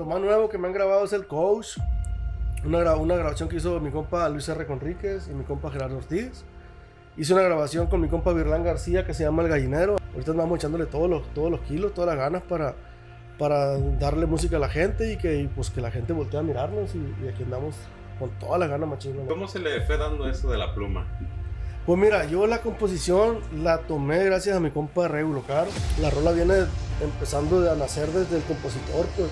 lo más nuevo que me han grabado es el Coach. Una, gra- una grabación que hizo mi compa Luis R. Conríquez y mi compa Gerardo Ortiz. Hice una grabación con mi compa Virlán García que se llama El Gallinero. Ahorita andamos echándole todos los, todos los kilos, todas las ganas para, para darle música a la gente y que, y pues que la gente voltee a mirarnos. Y, y aquí andamos con todas las ganas, neta. ¿Cómo se le fue dando eso de la pluma? Pues mira, yo la composición la tomé gracias a mi compa Regulo Caro. La rola viene empezando a nacer desde el compositor, pues,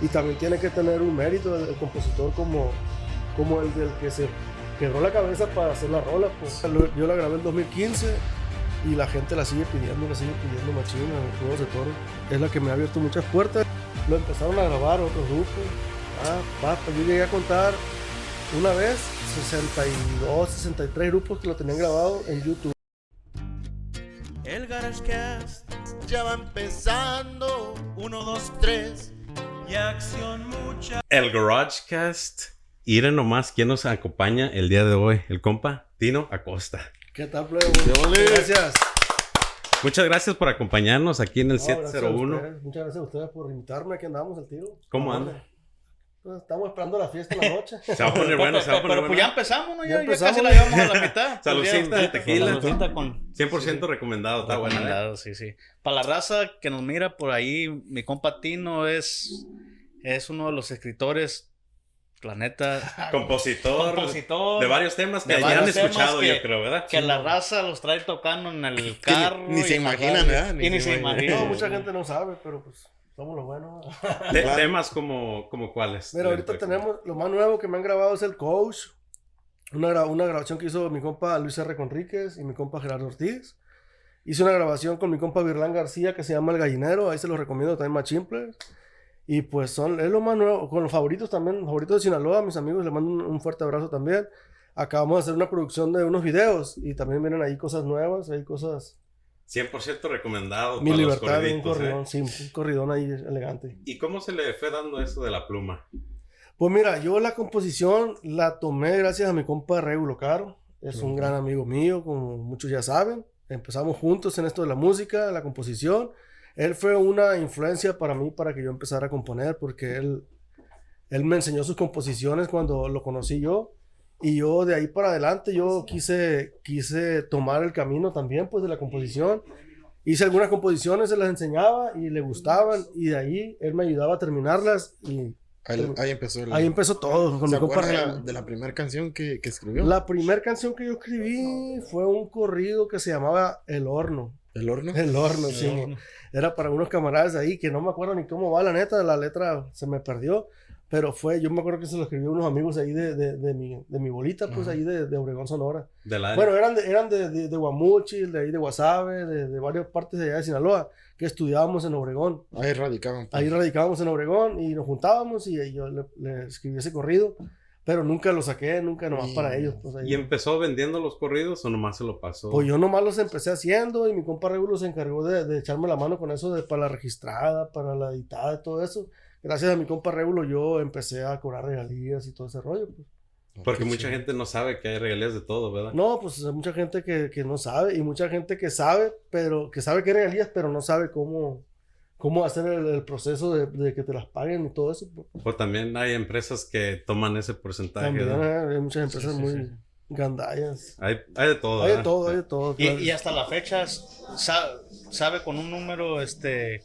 y también tiene que tener un mérito el, compositor como, como el del que se quebró la cabeza para hacer la rola. Pues. Yo la grabé en 2015 y la gente la sigue pidiendo, la sigue pidiendo machina, en Juegos de Toro. Es la que me ha abierto muchas puertas. Lo empezaron a grabar otros grupos. Ah, papá, yo llegué a contar una vez 62, 63 grupos que lo tenían grabado en YouTube. El GarageCast ya va empezando. Uno, dos, tres. Y acción mucha. El GarageCast. Miren nomás quién nos acompaña el día de hoy. El compa Tino Acosta. ¿Qué tal, plebe? ole. Gracias. Muchas gracias por acompañarnos aquí en el No, gracias a 701. ustedes. Muchas gracias a ustedes por invitarme. Aquí andamos el tiro. ¿Cómo anda? pues, estamos esperando la fiesta en la noche. Se va a poner bueno, se va a poner pero pues bueno. ya empezamos, ¿no? Ya Ya, ya empezamos. casi la llevamos a la mitad. Saludcita, Pues ya, tequila. saludcita con 100% recomendado, está bueno. ¿eh? recomendado, sí, sí. Para la raza que nos mira por ahí, mi compa Tino es, es uno de los escritores, la neta, Compositor, compositor. de varios temas que de ya han escuchado, que- yo creo, ¿verdad? Que la raza los trae tocando en el carro. ni se imaginan. ¿verdad? Y ni se imaginan. No, mucha gente no sabe, pero pues somos los buenos. Te- Temas como, como cuáles. Mira, ahorita tenemos lo más nuevo que me han grabado es el Coach. Una, gra- una grabación que hizo mi compa Luis R. Conríquez y mi compa Gerardo Ortiz. Hice una grabación con mi compa Virlán García que se llama El Gallinero. Ahí se los recomiendo también más simple. Y pues son, es lo más nuevo. Con los favoritos también, favoritos de Sinaloa, mis amigos, les mando un, un fuerte abrazo también. Acabamos de hacer una producción de unos videos y también vienen ahí cosas nuevas, hay cosas. 100% recomendado. Mi para los libertad, un ¿eh? corridón, sí, un corridón ahí elegante. ¿Y cómo se le fue dando eso de la pluma? Pues mira, yo la composición la tomé gracias a mi compa Regulo Caro. Es un gran amigo mío, como muchos ya saben. Empezamos juntos en esto de la música, la composición. Él fue una influencia para mí para que yo empezara a componer, porque él, él me enseñó sus composiciones cuando lo conocí yo. Y yo de ahí para adelante, yo quise, quise tomar el camino también, pues, de la composición. Hice algunas composiciones, se las enseñaba y le gustaban. Y de ahí él me ayudaba a terminarlas y Ahí, ahí empezó el. Ahí empezó todo con ¿Se mi compa de la, de la primera canción que, que escribió? La primera canción que yo escribí fue un corrido que se llamaba El Horno. ¿El horno? El Horno, sí. Era para unos camaradas ahí que no me acuerdo ni cómo va la neta, la letra se me perdió. Pero fue, yo me acuerdo que se lo escribió unos amigos ahí de, de, de mi, de mi bolita, pues Ajá. ahí de, de Obregón, Sonora. De la Bueno, eran de, eran de, de, de ahí de Guasave, de, de varias partes de allá de Sinaloa, que estudiábamos en Obregón. Ahí radicaban. pues. Ahí radicábamos en Obregón y nos juntábamos y ahí yo le, le escribí ese corrido, pero nunca lo saqué, nunca nomás Y- para ellos. Pues, ahí. ¿Y empezó vendiendo los corridos o nomás se lo pasó? Pues yo nomás los empecé haciendo y mi compa Regulo se encargó de, de echarme la mano con eso de, para la registrada, para la editada y todo eso. Gracias a mi compa Regulo yo empecé a cobrar regalías y todo ese rollo. pues. Porque Qué mucha gente no sabe que hay regalías de todo, ¿verdad? No, pues hay mucha gente que, que no sabe y mucha gente que sabe, pero que sabe que hay regalías, pero no sabe cómo, cómo hacer el, el proceso de, de que te las paguen y todo eso. pues. O también hay empresas que toman ese porcentaje. También ¿verdad? eh, hay muchas empresas sí, muy sí. gandallas. Hay, hay de todo. Hay de ¿verdad? todo, hay de todo. Y, claro. y hasta la fecha sa- sabe con un número este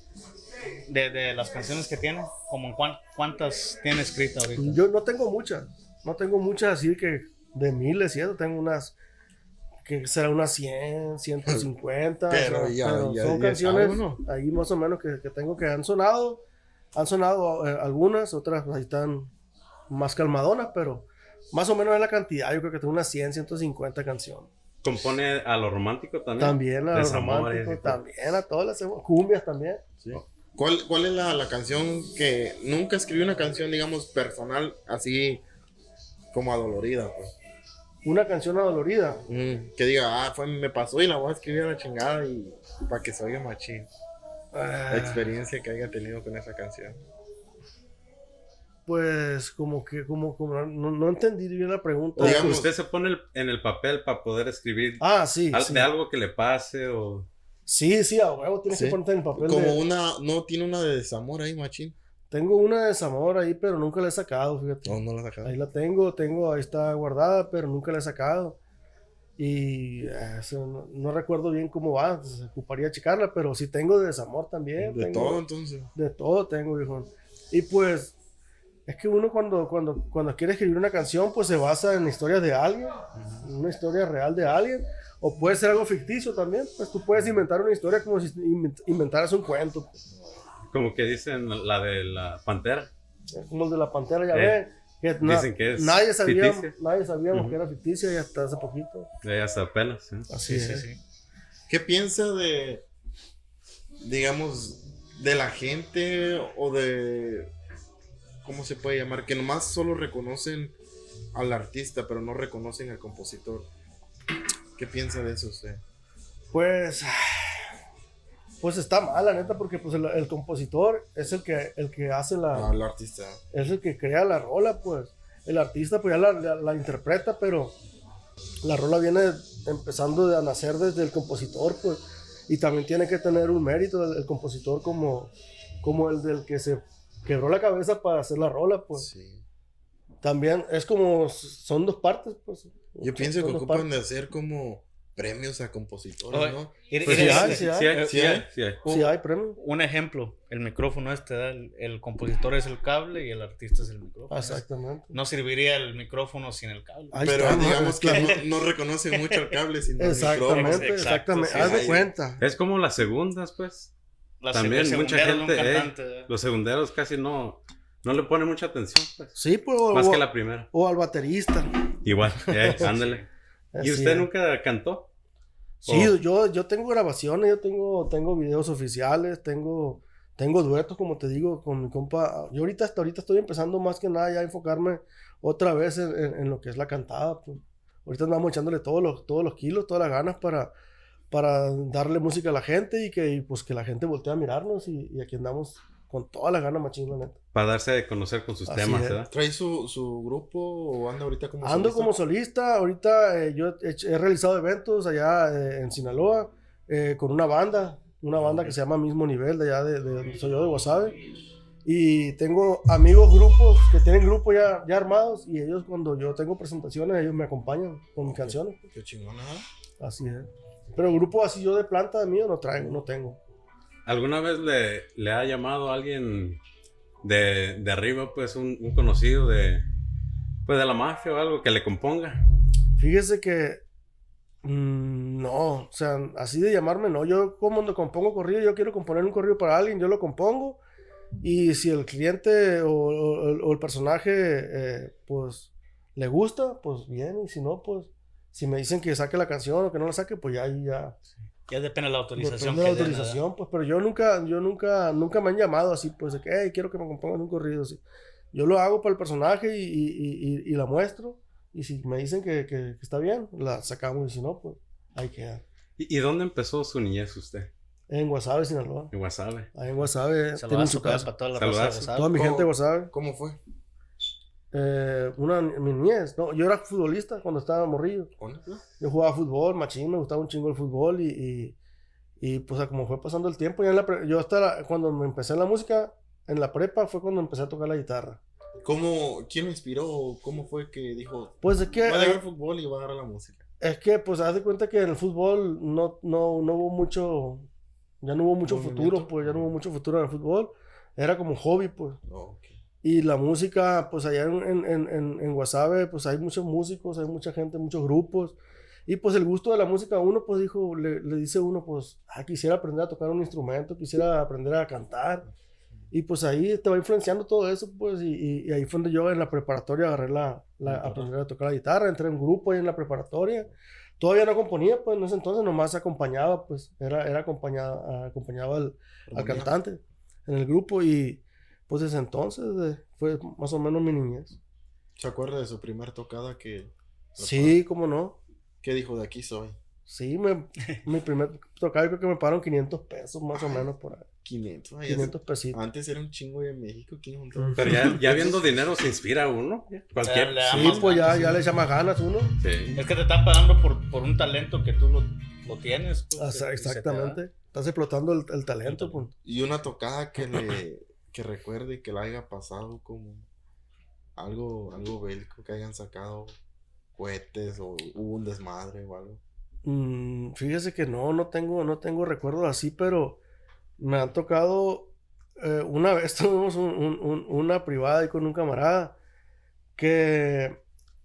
de, de las canciones que tiene, como cuántas tiene escrita ahorita. Yo no tengo muchas, no tengo muchas así que de miles y eso, tengo unas que será unas 100, 150, Pero o ya- pero ya- son ya canciones sabe uno. ahí más o menos que, que tengo que han sonado, han sonado eh, algunas, otras pues, ahí están más calmadonas, pero más o menos es la cantidad, yo creo que tengo unas 100, 150 canciones. Compone a lo romántico también. También a románticos, todo. también a todas las cumbias también. Sí. ¿Cuál, ¿Cuál es la, la canción que nunca escribió una canción, digamos, personal, así como adolorida? Pues? Una canción adolorida. Mm, que diga, ah, fue, me pasó y la voy a escribir a la chingada y para que se oiga machín. Ah, La experiencia que haya tenido con esa canción. Pues como que, como, como no, no entendí bien la pregunta. O Digamos- usted se pone el- en el papel para poder escribir Ah, sí. al- sí. de algo que le pase o... Sí, sí, a huevo tienes Sí. que ponerte en el papel Como de... una, no tiene una de desamor ahí, machín. tengo una de desamor ahí, pero nunca la he sacado, fíjate. No, no la sacaba. Ahí la tengo, tengo, ahí está guardada, pero nunca la he sacado. Y eh, eso no, no recuerdo bien cómo va, se ocuparía checarla, pero sí tengo de desamor también. De tengo- todo, entonces. De todo tengo, viejo. Y pues, es que uno cuando, cuando, cuando quiere escribir una canción, pues se basa en historias de alguien, en una historia real de alguien, o puede ser algo ficticio también. Pues tú puedes inventar una historia como si invent- inventaras un cuento, pues, Como que dicen la de la pantera. como el de la pantera, ya Eh. Que na- dicen que es nadie sabía, nadie sabíamos que era ficticia y hasta hace poquito. De hasta apenas. ¿eh? Así Sí, sí, sí. ¿Qué piensa de, digamos, de la gente o de, ¿cómo se puede llamar? Que nomás solo reconocen al artista, pero no reconocen al compositor. ¿Qué piensa de eso usted? Pues, pues está mal, la neta, porque pues el, el compositor es el que, el que hace la, Al artista. es el que crea la rola, pues. El artista pues ya la, la- la interpreta, pero la rola viene empezando a nacer desde el compositor, pues. Y también tiene que tener un mérito el, el compositor como, como el del que se quebró la cabeza para hacer la rola, pues. Sí. También es como, son dos partes, pues. Yo pienso que ocupan de hacer como premios a compositores, ¿no? Pues sí hay, sí hay. Sí hay, sí Sí hay. hay, sí hay. Sí, hay premio. Un ejemplo, el micrófono este, ¿da? el, el compositor es el cable y el artista es el micrófono. Exactamente. No serviría el micrófono sin el cable. Ahí Pero está, ¿no? digamos que no, no reconocen mucho el cable, sino el micrófono. Exactamente, exactamente. sí, Haz de cuenta. Es como las segundas, pues. También mucha gente, eh. Los segunderos casi no, no le ponen mucha atención, pues. Sí, pues. Más o- que la primera. o al baterista. Igual, eh, ándale. ¿Y usted es. nunca cantó? Sí, Oh. yo, yo tengo grabaciones, yo tengo, tengo videos oficiales, tengo, tengo duetos, como te digo, con mi compa. Yo ahorita hasta ahorita estoy empezando más que nada ya a enfocarme otra vez en, en- en lo que es la cantada. Pues. Ahorita andamos echándole todos los, todos los kilos, todas las ganas para, para darle música a la gente y que y, pues que la gente voltee a mirarnos y, y aquí andamos con todas las ganas, machín, la neta. Para darse a conocer con sus Así temas, es. ¿verdad? ¿Trae su, su grupo o anda ahorita como Ando solista? como solista, ahorita eh, yo he, he realizado eventos allá eh, en Sinaloa eh, con una banda, una banda que se llama Mismo Nivel, de allá de, de donde soy yo, de Guasave. Y tengo amigos, grupos que tienen grupos ya, ya armados y ellos cuando yo tengo presentaciones, ellos me acompañan con mis canciones. Qué chingón, ajá. Así es. Pero grupo así yo de planta de mío no traigo, no tengo. ¿Alguna vez le, le ha llamado a alguien de, de arriba, pues un, un conocido de, pues de la mafia o algo que le componga? Fíjese que mm, no, o sea, así de llamarme no. Yo como compongo corrido, yo quiero componer un corrido para alguien, yo lo compongo. Y si el cliente o, o- o el personaje, eh, pues, le gusta, pues bien. Y si no, pues, si me dicen que saque la canción o que no la saque, pues ya ahí ya. Ya depende de la autorización. Depende de la autorización, pues, pero yo nunca, yo nunca, nunca me han llamado así, pues, de que, hey, quiero que me compongan un corrido. así. Yo lo hago para el personaje y, y- y- y- la muestro. Y si me dicen que, que- que está bien, la sacamos. Y si no, pues, ahí queda. ¿Y, y dónde empezó su niñez usted? En Guasave, Sinaloa. En Guasave. Ahí en Guasave tienen Saludazo su para, casa. para toda la raza de WhatsApp. Toda mi gente de Guasave. ¿Cómo fue? Eh, una, mi niñez. No, yo era futbolista cuando estaba morrillo. Yo jugaba fútbol, machín, me gustaba un chingo el fútbol y, y, y, pues como fue pasando el tiempo, ya en la yo hasta la- cuando me empecé en la música, en la prepa fue cuando empecé a tocar la guitarra. ¿Cómo, ¿Quién lo inspiró? ¿Cómo fue que dijo, Pues es que, voy a dejar el fútbol y voy a agarrar la música? es que pues haz de cuenta que en el fútbol no, no, no hubo mucho, ya no hubo mucho Movimiento. futuro, pues ya no hubo mucho futuro en el fútbol. Era como hobby, pues. Oh, ok. Y la música, pues allá en, en, en, en- Guasave, pues hay muchos músicos, hay mucha gente, muchos grupos. Y pues el gusto de la música, uno pues dijo, le, le dice uno, pues, ah, quisiera aprender a tocar un instrumento, quisiera aprender a cantar. Y pues ahí te va influenciando todo eso, pues, y, y- ahí fue donde yo en la preparatoria agarré la, la aprender a tocar la guitarra, entré en un grupo ahí en la preparatoria. Todavía no componía, pues en ese entonces nomás acompañaba, pues, era, era acompañada, acompañaba al, al cantante en el grupo y pues desde entonces eh, fue más o menos mi niñez. ¿Se acuerda de su primer tocada que... Sí, cómo no. ¿Qué dijo de aquí soy? Sí, me, mi primer tocado yo creo que me pagaron 500 pesos más o menos por ahí. 500. Ay, 500 pesitos. Antes era un chingo de México. ¿Quién juntó? Mm. Pero ya, ya viendo dinero se inspira uno. Cualquier. Sí, pues ya, ganas, ya le echa más ganas uno. Sí. Es que te están pagando por, por un talento que tú lo, lo tienes. pues, O sea, exactamente. Estás explotando el, el talento. Pues. Y una tocada que le, que recuerde que le haya pasado como algo, algo bélico, que hayan sacado cohetes o hubo un desmadre o algo. Mm, fíjese que no, no tengo, no tengo recuerdos así, pero me han tocado. eh, una vez tuvimos un- un- un- una privada ahí con un camarada que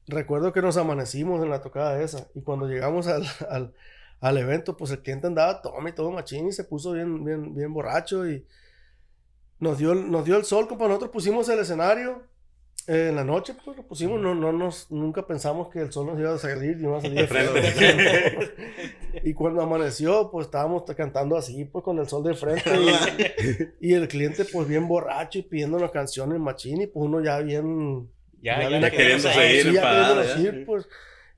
recuerdo que nos amanecimos en la tocada esa. Y cuando llegamos al, al, al evento, pues el cliente andaba tome y todo machín y se puso bien, bien, bien borracho y nos dio, el- nos dio el sol, compa. Nosotros pusimos el escenario eh, en la noche, pues lo pusimos, no, no nos, nunca pensamos que el sol nos iba a salir y iba a salir de frente. Y cuando amaneció, pues estábamos cantando así, pues con el sol de frente. Y, y el cliente, pues bien borracho y pidiéndonos canciones machín. Y pues uno ya bien. Ya, ya ya, queriendo sí, seguir, ya ir, pues.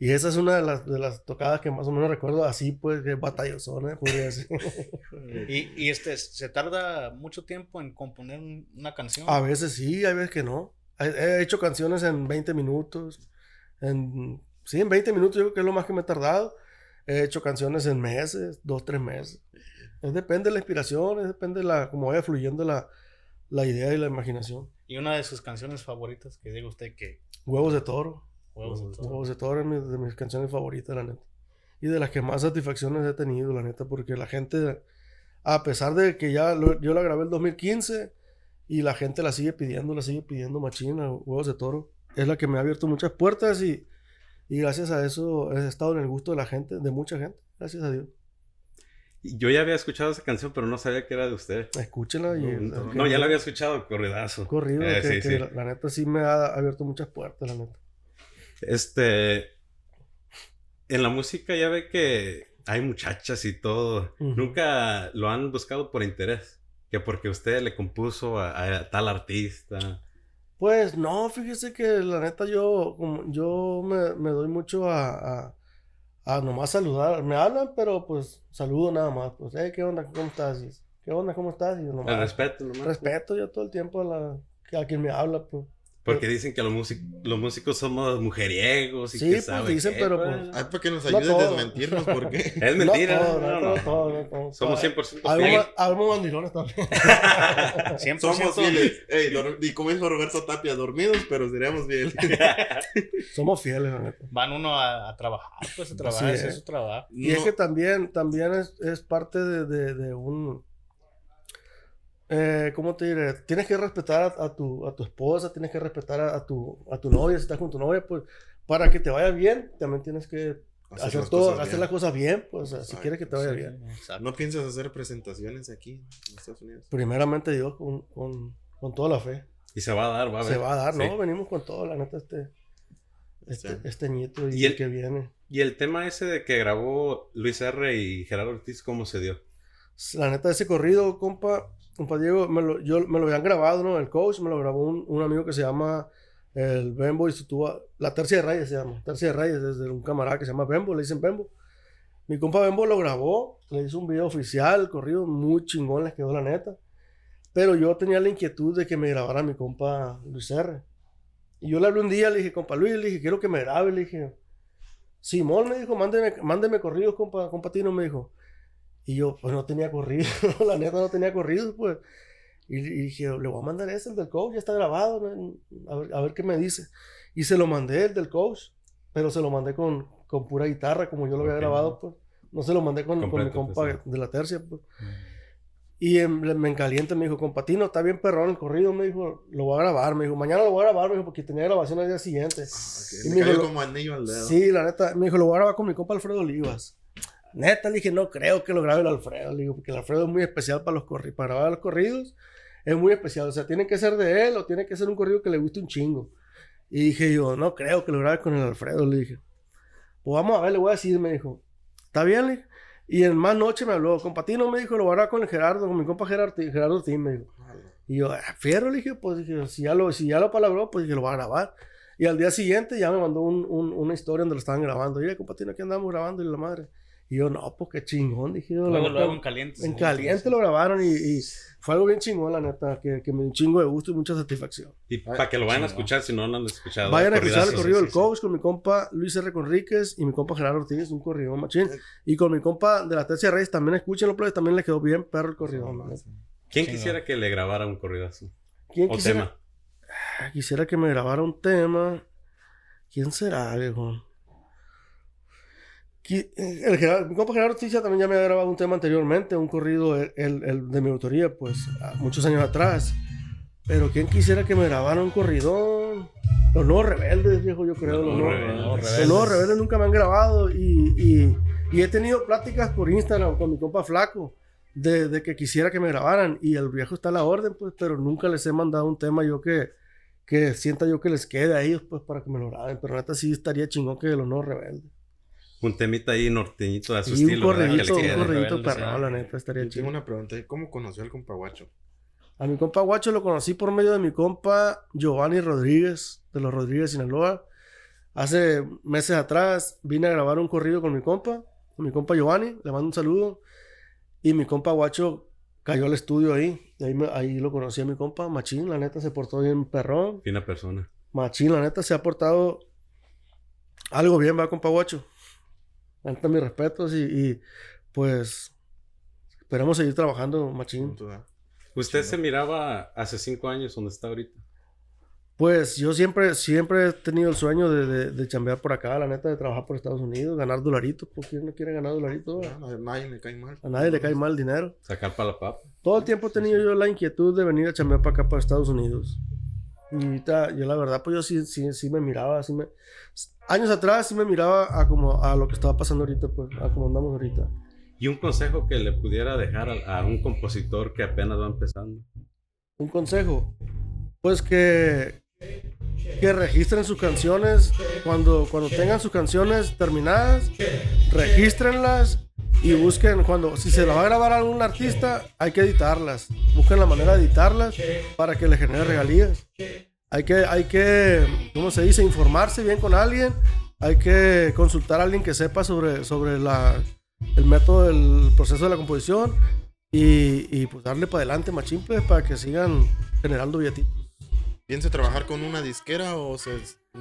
Y esa es una de las, de las tocadas que más o menos recuerdo así, pues, que batallosones, podría. Y, y este, se tarda mucho tiempo en componer un- una canción. A veces sí, hay veces que no. He, he hecho canciones en 20 minutos. En, sí, en 20 minutos yo creo que es lo más que me he tardado. He hecho canciones en meses, dos, tres meses. Es depende de la inspiración, es depende de la, cómo vaya fluyendo la, la idea y la imaginación. Y una de sus canciones favoritas que diga usted que Huevos de toro. Huevos de todo. Huevos de toro es mi- de mis canciones favoritas, la neta. Y de las que más satisfacciones he tenido, la neta, porque la gente, a pesar de que ya lo- yo la grabé el 2015 y la gente la sigue pidiendo, la sigue pidiendo machina, Huevos de Toro, es la que me ha abierto muchas puertas y, y gracias a eso he estado en el gusto de la gente, de mucha gente, gracias a Dios. Yo ya había escuchado esa canción, pero no sabía que era de usted. Escúchenla y... No, no, ya la había escuchado, corridazo. Corrido, Eh, que, sí, que sí. La, la neta sí me ha abierto muchas puertas, la neta. Este. En la música ya ve que hay muchachas y todo. Nunca lo han buscado por interés. Que porque usted le compuso a, a tal artista. Pues no, fíjese que la neta yo, como, yo me, me doy mucho a, a, a nomás saludar. Me hablan, pero pues saludo nada más. Pues, hey, ¿qué onda? ¿Cómo estás? ¿Qué onda? ¿Cómo estás? Y yo nomás, El respeto nomás. respeto yo todo el tiempo a, la, a quien me habla, pues. Porque dicen que los, músic- los músicos somos mujeriegos y Sí, que pues, dicen, qué, pero, pues. pues, Ay, para que nos No ayudes a desmentirnos, porque Es mentira. No todo, no, no, no. no todo, no todo. Somos 100% Habemos, fieles. habemos mandilones también. 100% somos fieles. Ey, y como dijo Roberto Tapia, dormidos, pero seríamos fieles. Somos fieles, la neta. van uno a, a trabajar, pues a trabajar, ese es. es su trabajo. Y es que también, también es, es parte de, de- de un... Eh, ¿Cómo te diré? Tienes que respetar a, a tu, a tu esposa, tienes que respetar a, a tu, a tu novia, si estás con tu novia, pues para que te vaya bien, también tienes que hacer, las todo, cosas hacer bien. las cosas bien, pues o sea, si Exacto, quieres que te vaya sí. bien. Exacto. ¿No piensas hacer presentaciones aquí en Estados Unidos? Primeramente Dios, con, con, con toda la fe. Y se va a dar, va a ver. Se va a dar, Sí. ¿no? Venimos con todo, la neta, este, este, Sí. este nieto y, Y el- el que viene. Y el tema ese de que grabó Luis R. y Gerardo Ortiz, ¿cómo se dio? La neta, ese corrido, compa, compa Diego, me lo, yo, me lo habían grabado, ¿no? El coach me lo grabó un, un amigo que se llama el Bembo y su tuba, la Tercia de Reyes se llama, Tercia de Reyes, desde un camarada que se llama Bembo, le dicen Bembo. Mi compa Bembo lo grabó, le hizo un video oficial, corrido muy chingón, les quedó la neta. Pero yo tenía la inquietud de que me grabara mi compa Luis R. Y yo le hablé un día, le dije, compa Luis, le dije, quiero que me grabe, le dije. Simón me dijo, mándeme, mándeme corridos, compa, compa Tino, me dijo. Y yo, pues no tenía corrido, la neta no tenía corridos, pues. Y, y dije, le voy a mandar ese, el del coach, ya está grabado, ¿no? a, ver, a ver qué me dice. Y se lo mandé, el del coach, pero se lo mandé con, con pura guitarra, como yo lo había Ok. grabado, pues. No se lo mandé con, con mi Completo, compa pues, de la tercia, pues. Y em, le- me encalienta, me dijo, compatino, está bien perrón el corrido, me dijo, lo voy a grabar, me dijo, mañana lo voy a grabar, me dijo, porque tenía grabación al día siguiente. Ok, Y Me dijo, como anillo al dedo. Sí, la neta, me dijo, lo voy a grabar con mi compa Alfredo Olivas. Neta, le dije, no creo que lo grabe el Alfredo, le digo, porque el Alfredo es muy especial para los corridos, para grabar los corridos, es muy especial, o sea, tiene que ser de él o tiene que ser un corrido que le guste un chingo. Y dije yo, no creo que lo grabe con el Alfredo, le dije. Pues vamos a ver, le voy a decir, me dijo, ¿está bien? Le. Y en más noche me habló, compatino, me dijo, lo voy a grabar con el Gerardo, con mi compa Gerardo, Gerardo Ortiz, me dijo. Y yo, "Ah, fierro, le dije, pues dije, si ya lo, si ya lo palabró, pues dije, lo va a grabar. Y al día siguiente ya me mandó un- un- una historia donde lo estaban grabando. Oye, compadre, aquí andamos grabando y la madre. Y yo, no, pues qué chingón, dije yo. Luego, luego en caliente. en caliente lo grabaron y, y fue algo bien chingón, la neta, que, que me dio un chingo de gusto y mucha satisfacción. Y para que lo vayan a escuchar si no lo han escuchado. Vayan a escuchar el corrido sí, del sí. coach con mi compa Luis R. Conríquez y mi compa Gerardo Ortiz, un corrido machín. Y con mi compa de la Tercia Reyes también escúchenlo, pero también le quedó bien perro el corrido. ¿Quién Chingón. quisiera que le grabara un corridazo? ¿Quién o quisiera, tema. Ah, quisiera que me grabara un tema? ¿Quién será, viejo? El, Gerardo- mi compa Gerardo también ya me había grabado un tema anteriormente, un corrido el, el- el de mi autoría, pues, muchos años atrás. Pero ¿quién quisiera que me grabara un corridón? Los nuevos rebeldes, viejo, yo creo. Los Los, Nuevos Rebeldes. los nuevos rebeldes nunca me han grabado y, y- y he tenido pláticas por Instagram con mi compa Flaco de, de que quisiera que me grabaran y el viejo está a la orden, pues, pero nunca les he mandado un tema yo que, que sienta yo que les quede a ellos, pues, para que me lo graben. Pero neta sí estaría chingón que los nuevos rebeldes. Un temita ahí norteñito a su Y un estilo, un corridito rebeldes, perrón, sí. la neta, estaría Yo tengo chido. una pregunta. ¿Cómo conoció al compaguacho? A mi compa Guacho lo conocí por medio de mi compa Giovanni Rodríguez, de los Rodríguez Sinaloa. Hace meses atrás vine a grabar un corrido con mi compa, con mi compa Giovanni, le mando un saludo. Y mi compa Guacho cayó al estudio ahí. Y ahí, me- ahí lo conocí a mi compa, Machín, la neta se portó bien perrón. Fina persona. Machín, la neta se ha portado algo bien, va, compa Guacho. La neta, mis respetos y, y, pues esperamos seguir trabajando, Machín. ¿Usted se miraba hace cinco años donde está ahorita? Pues yo siempre, siempre he tenido el sueño de, de, de chambear por acá, la neta, de trabajar por Estados Unidos, ganar dolaritos, porque quién no quiere ganar dolaritos? No, a nadie le cae mal. A nadie le cae mal el dinero. Sacar para la papa. Todo el tiempo he tenido yo la inquietud de venir a chambear para acá, para Estados Unidos. Y ahorita, yo la verdad, pues yo sí, sí, sí me miraba, sí me... Años atrás sí me miraba a como a lo que estaba pasando ahorita, pues, a como andamos ahorita. Y un consejo que le pudiera dejar a, a un compositor que apenas va empezando. Un consejo, pues que, que registren sus canciones cuando, cuando tengan sus canciones terminadas, regístrenlas y busquen cuando, si se la va a grabar a algún artista, hay que editarlas. Busquen la manera de editarlas para que le genere regalías. Hay que, hay que, ¿cómo se dice? Informarse bien con alguien. Hay que consultar a alguien que sepa sobre, sobre la, el método del proceso de la composición y, y pues darle para adelante machín pues, para que sigan generando billetitos. ¿Piensa trabajar con una disquera o se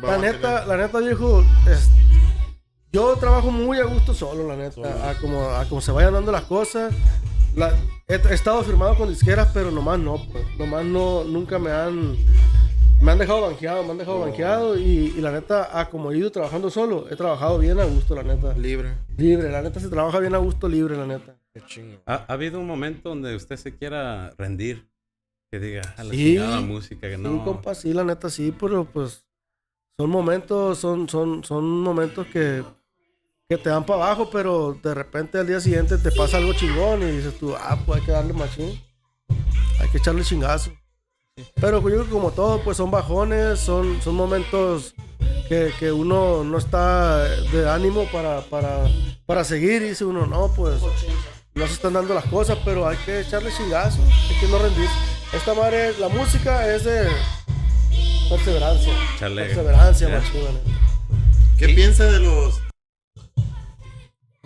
va La a neta, la neta viejo, es- yo trabajo muy a gusto solo, la neta, Solo. a como, a como se vayan dando las cosas. La- he, he estado firmado con disqueras, pero nomás no, pues, nomás no, nunca me han, me han dejado banqueado, me han dejado Oh. banqueado y, y la neta, a como he ido trabajando solo, he trabajado bien a gusto, la neta. libre? Libre, la neta se trabaja bien a gusto libre, la neta. Qué chingo. ¿Ha, ha habido un momento donde usted se quiera rendir? Que diga, a la Sí. chingada música, que no. Sí, compa, sí, la neta sí, pero pues son momentos, son, son, son momentos que, que te dan para abajo, pero de repente al día siguiente te pasa algo chingón y dices tú, ah, pues hay que darle machín, hay que echarle chingazo. Pero yo creo que como todo, pues son bajones, son, son momentos que, que uno no está de ánimo para, para, para seguir y dice uno, no, pues no se están dando las cosas, pero hay que echarle chingazo, hay que no rendirse. Esta madre, la música es de perseverancia. Perseverancia, machín. ¿Qué piensa de los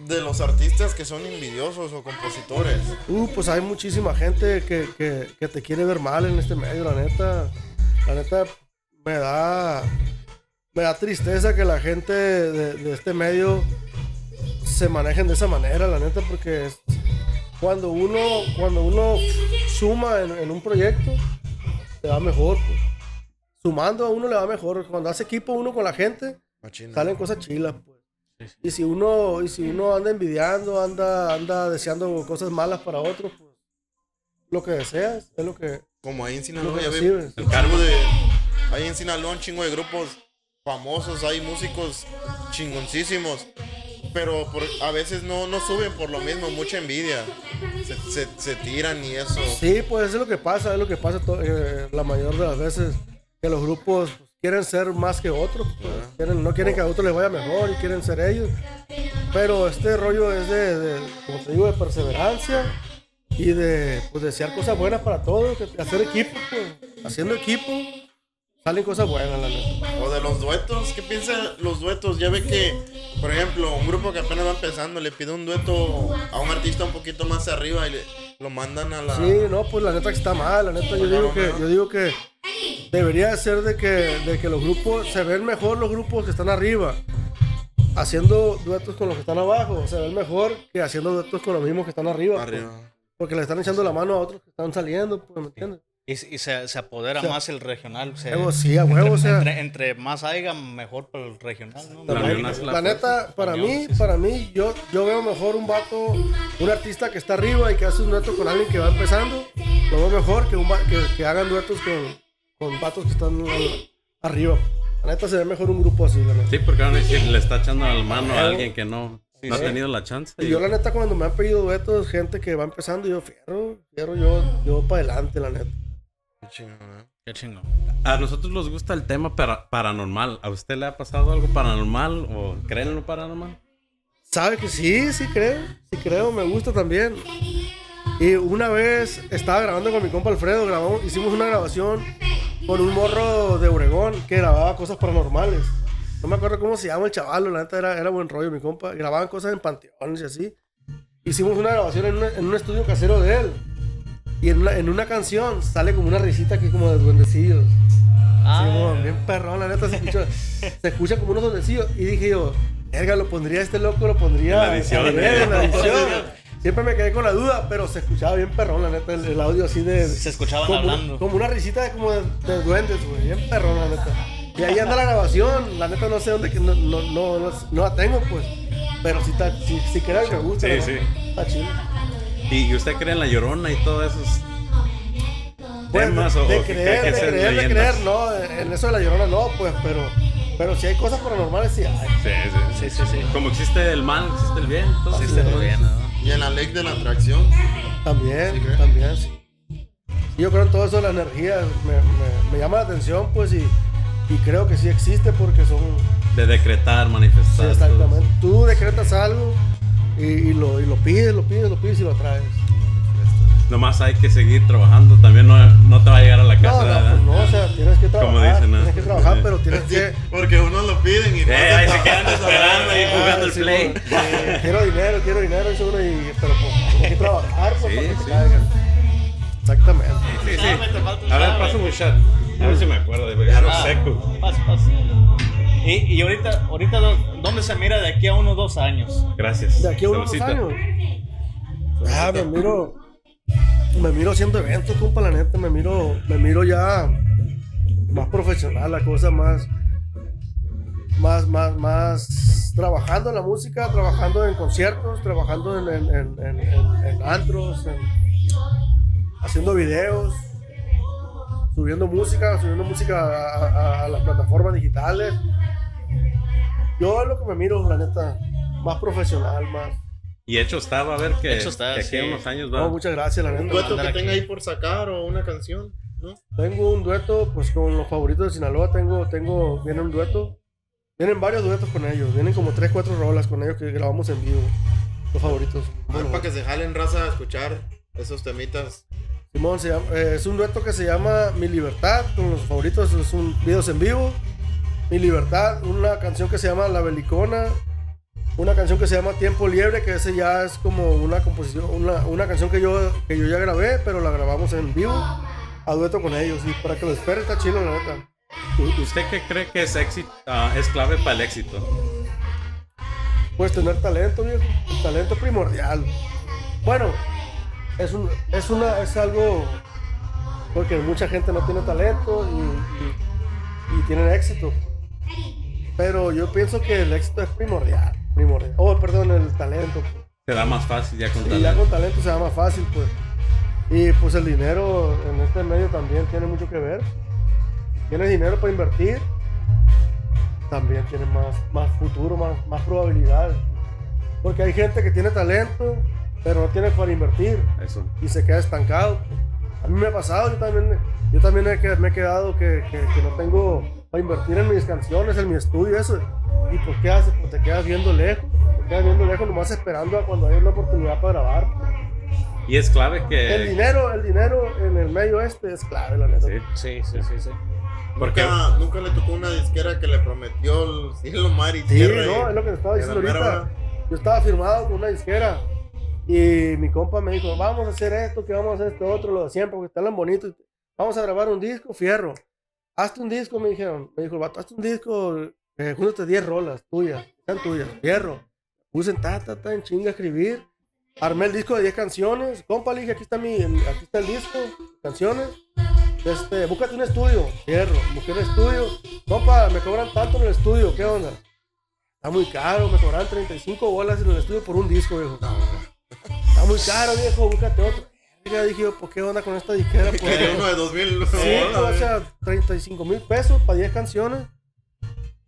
de los artistas que son envidiosos o compositores? Uh, pues hay muchísima gente que, que, que te quiere ver mal en este medio, la neta. La neta me da, me da tristeza que la gente de, de este medio se manejen de esa manera, la neta, porque es- cuando uno, cuando uno suma en, en un proyecto, le va mejor. pues. Sumando a uno le va mejor. Cuando hace equipo uno con la gente, Machina. salen cosas chilas, pues. Y si uno, y si uno anda envidiando, anda, anda deseando cosas malas para otros, pues lo que deseas es lo que, Como ahí en lo Sinaloa ya ve un cargo de ahí en Sinaloa un chingo de grupos famosos, hay músicos chingoncísimos. Pero por- a veces no, no suben por lo mismo, mucha envidia. Se, se- se tiran y eso. Sí, pues eso es lo que pasa, es lo que pasa eh, la mayor de las veces, que los grupos pues, quieren ser más que otros, pues, quieren, no quieren que a otros les vaya mejor y quieren ser ellos. Pero este rollo es de, de, como te digo, de perseverancia y de pues, desear cosas buenas para todos, hacer equipo, pues, haciendo equipo salen cosas buenas, la neta. O de los duetos, ¿qué piensan los duetos? Ya ve que, por ejemplo, un grupo que apenas va empezando le pide un dueto a un artista un poquito más arriba y le, lo mandan a la... Sí, no, pues la neta que está mal, la neta yo digo que, yo digo que debería ser de que, de que los grupos, se ven mejor los grupos que están arriba, haciendo duetos con los que están abajo, se ven mejor que haciendo duetos con los mismos que están arriba, pues, porque le están echando la mano a otros que están saliendo, pues, ¿me entiendes? Y, y se, se apodera O sea, más el regional. se- Huevo, sí, a huevo, o sea. entre, entre más haya, mejor para el regional, ¿no? La La, unión hace la la neta, fuerza. para Unión, mí, sí, sí. para mí, yo, yo veo mejor un vato, un artista que está arriba y que hace un dueto con alguien que va empezando. Lo veo mejor que, un, que, que hagan duetos con, con vatos que están arriba. La neta se ve mejor un grupo así, la neta. Sí, porque van a decir, le está echando la mano a alguien que no, no ha sí. tenido la chance. Y yo la neta cuando me han pedido duetos, gente que va empezando, yo fierro, fierro yo, yo para adelante, la neta. ¿Eh? Qué chingón. A nosotros nos gusta el tema para- paranormal. ¿A usted le ha pasado algo paranormal o creen en lo paranormal? ¿Sabe que sí? Sí creo, sí creo, me gusta también. Y una vez estaba grabando con mi compa Alfredo, grabamos, hicimos una grabación con un morro de Obregón que grababa cosas paranormales. No me acuerdo cómo se llama el chaval, la neta era, era buen rollo mi compa. Grababan cosas en panteones y así. Hicimos una grabación en, una- en un estudio casero de él. Y en una, en una canción sale como una risita aquí como de duendecillos. Ah, Sí, bien perrón, la neta se escucha, se escucha como unos duendecillos. Y dije yo, verga, lo pondría este loco, lo pondría En la edición, en ¿eh? la edición. Siempre me quedé con la duda, pero se escuchaba bien perrón, la neta, el, el audio así de. Se escuchaban como, una- hablando. como una risita de, como de, de duendes, güey, bien perrón, la neta. Y ahí anda la grabación, la neta no sé dónde, que no, no, no, no, no la tengo, pues. Pero sí, está, sí creo que me gusta. Sí, sí. Está chido. ¿Y usted cree en la llorona y todos esos Pues, temas? de, o, de o creer, de de no, en eso de la llorona no, pues, pero, pero si hay cosas paranormales, sí hay. Sí, sí, Sí, sí, sí. Como existe el mal, existe el bien. todo. Sí, está muy bien, ¿no? Y en la ley de la atracción. También, ¿Sí también, sí. Y Yo creo en todo eso de la energía, me, me- me llama la atención, pues, y, y creo que sí existe porque son... De decretar, sí, manifestar. exactamente. Tú decretas algo y, y lo, y lo pides, lo pides, lo pides y lo traes. Nomás hay que seguir trabajando. También no, no te va a llegar a la casa. No, no, pues no, o sea, tienes que trabajar, Como dicen, ¿no? tienes que trabajar, pero tienes Sí, que... porque unos lo piden y Eh, no ahí se quedan esperando ahí jugando el sí, play. eh, quiero dinero, quiero dinero, y seguro, y, pero pues, tienes que trabajar pues, Sí, para que te caigan. Exactamente. Sí, sí. A ver, pasa un shot. A ver si me acuerdo. De ya Ah, seco. Pasa, pasa. Y, y ahorita, ahorita, ¿dó- ¿dónde se mira de aquí a unos dos años? Gracias. De aquí a unos dos años. Ah, me miro. Me miro haciendo eventos, compa, la neta. Me miro, me miro ya más profesional, la cosa más. Más, más, más. Trabajando en la música, trabajando en conciertos, trabajando en, en, en, en- en- en antros, en- haciendo videos, subiendo música, subiendo música a, a- a las plataformas digitales. Yo es lo que me miro, la neta, más profesional, más. Y hecho está, va a ver que, Hecho está, que aquí sí. a unos años va. No, muchas gracias, la Un neta. dueto que tenga aquí. ahí por sacar o una canción, ¿no? Tengo un dueto, pues con los favoritos de Sinaloa, tengo, tengo, viene un dueto. Vienen varios duetos con ellos, vienen como 3, 4 rolas con ellos que grabamos en vivo. Los favoritos. Bueno, para que se jalen raza a escuchar esos temitas. Simón se llama- eh, es un dueto que se llama Mi Libertad, con los favoritos, es un videos en vivo. Mi Libertad, una canción que se llama La Belicona, una canción que se llama Tiempo Liebre, que ese ya es como una composición, una, una canción que yo, que yo ya grabé, pero la grabamos en vivo, a dueto con ellos. Y para que lo esperen, está chido, la neta. ¿Usted qué cree que es, éxito, ah, es clave para el éxito? Pues tener talento, viejo. El talento primordial. Bueno, es, un, es, una, es algo porque mucha gente no tiene talento y, y- y tienen éxito. Pero yo pienso que el éxito es primordial. primordial. Oh, perdón, el talento. pues. Te da más fácil ya con ya talento. con talento se da más fácil, pues. Y pues el dinero en este medio también tiene mucho que ver. Tienes dinero para invertir, también tiene más, más futuro, más, más probabilidades. Porque hay gente que tiene talento, pero no tiene para invertir Eso. y se queda estancado. A mí me ha pasado, yo también, yo también he me he quedado que, que- que no tengo para invertir en mis canciones, en mi estudio, eso. ¿Y pues qué haces? Pues te quedas viendo lejos, te quedas viendo lejos nomás esperando a cuando hay una oportunidad para grabar. Y es clave El que. dinero, el dinero en el medio este es clave, la neta. Sí. Sí, sí, sí, sí. Porque Nunca, nunca le tocó una disquera que le prometió el cielo, mar y Sí, tierra. no, y- es lo que te estaba diciendo ahorita. hora. Yo estaba firmado con una disquera y mi compa me dijo, vamos a hacer esto, que vamos a hacer esto otro, lo de siempre, porque están bonitos. Vamos a grabar un disco, fierro. Hazte un disco, me dijeron. Me dijo, el vato, hazte un disco, eh, júntate 10 rolas tuyas, sean tuyas, fierro. Puse en ta, ta, ta, en chinga escribir. Armé el disco de 10 canciones. Compa, le dije, aquí está, mi, aquí está el disco, canciones. este, búscate un estudio, hierro, busqué un estudio, compa, me cobran tanto en el estudio, ¿qué onda? Está muy caro, me cobran 35 bolas en el estudio por un disco, viejo. Está muy caro, viejo, búscate otro. Ya dije yo, ¿por qué onda con esta disquera? Pues, Quería uno de 2000. Sí, pues, o sea, 35 mil pesos para 10 canciones.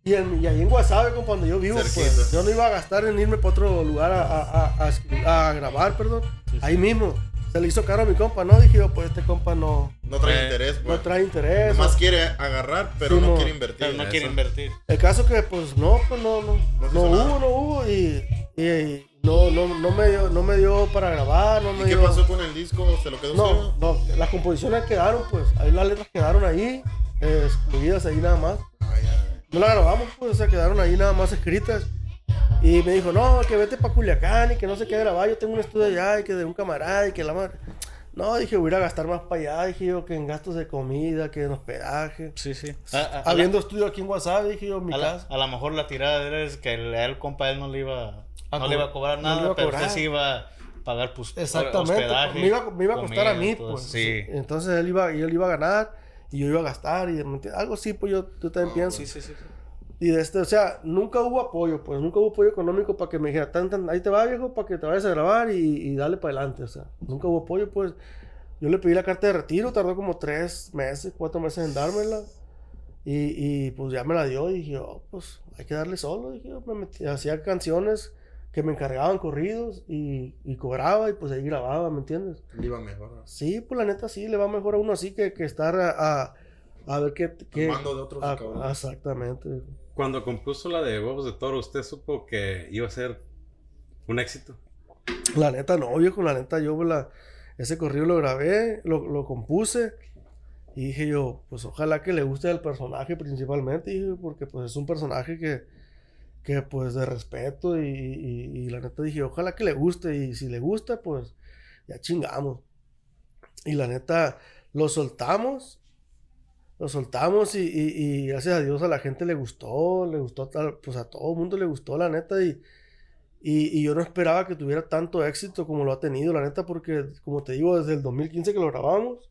Y, en, y ahí en Guasave, como donde yo vivo, pues yo no iba a gastar en irme para otro lugar a, a, a- a grabar, perdón. Ahí mismo. Se le hizo caro a mi compa, ¿no? Dije yo, pues este compa no, No trae Eh, interés, no pues. trae interés. Nomás quiere agarrar, pero Sí, no mo. quiere invertir. Pero no eso. quiere invertir. El caso que, pues no, pues no, no, No no, hubo, nada. no hubo. Y, y- y no, no, no, me dio, no me dio para grabar, no me ¿Y qué dio. pasó con el disco? ¿Se lo quedó No, solo? no, las composiciones quedaron, pues. Ahí las letras quedaron ahí, eh, excluidas ahí nada más. Ay, ay, No la grabamos, pues, o sea, quedaron ahí nada más escritas. Y me dijo, no, que vete para Culiacán y que no sé qué grabar. Yo tengo un estudio allá y que de un camarada y que la madre. No, dije, voy a a gastar más para allá. Dije yo, que en gastos de comida, que en hospedaje. Sí, sí. A, a- a la- Habiendo estudio aquí en WhatsApp, dije yo, en mi a, la- casa. a lo mejor la tirada era es que el, a él, compa, él no le iba, A no co- le iba a cobrar no nada, iba a pero cobrar. usted sí iba a pagar pues, Exactamente. hospedaje, pues, me, iba, me iba a costar a comida, mí, todo pues. Sí. Entonces él iba, y él iba a ganar y yo iba a gastar. y. Algo así, pues yo, yo también Ah, pienso. Sí, sí, sí. sí. Y de este, o sea, nunca hubo apoyo, pues nunca hubo apoyo económico para que me dijera, tan, tan, ahí te va viejo, para que te vayas a grabar y, y dale para adelante, o sea, nunca hubo apoyo, pues yo le pedí la carta de retiro, tardó como tres meses, cuatro meses en dármela, y, y pues ya me la dio y dije, oh, pues hay que darle solo, dije, yo me metí, hacía canciones que me encargaban corridos y, y cobraba y pues ahí grababa, ¿me entiendes? Le iba mejor. ¿no? Sí, pues la neta sí, le va mejor a uno así que, que estar a, a, a ver qué... qué mando de otros a- exactamente. Cuando compuso la de Huevos de Toro, ¿usted supo que iba a ser un éxito? La neta no, viejo, la neta yo la, ese corrido lo grabé, lo, lo compuse y dije yo, pues ojalá que le guste al personaje principalmente, dije, porque pues es un personaje que, que pues de respeto y, la neta dije, ojalá que le guste y si le gusta pues ya chingamos. Y la neta lo soltamos, lo soltamos y, gracias a Dios a la gente le gustó, le gustó, pues a todo el mundo le gustó la neta y... Y, yo no esperaba que tuviera tanto éxito como lo ha tenido, la neta, porque, como te digo, desde el 2015 que lo grabamos,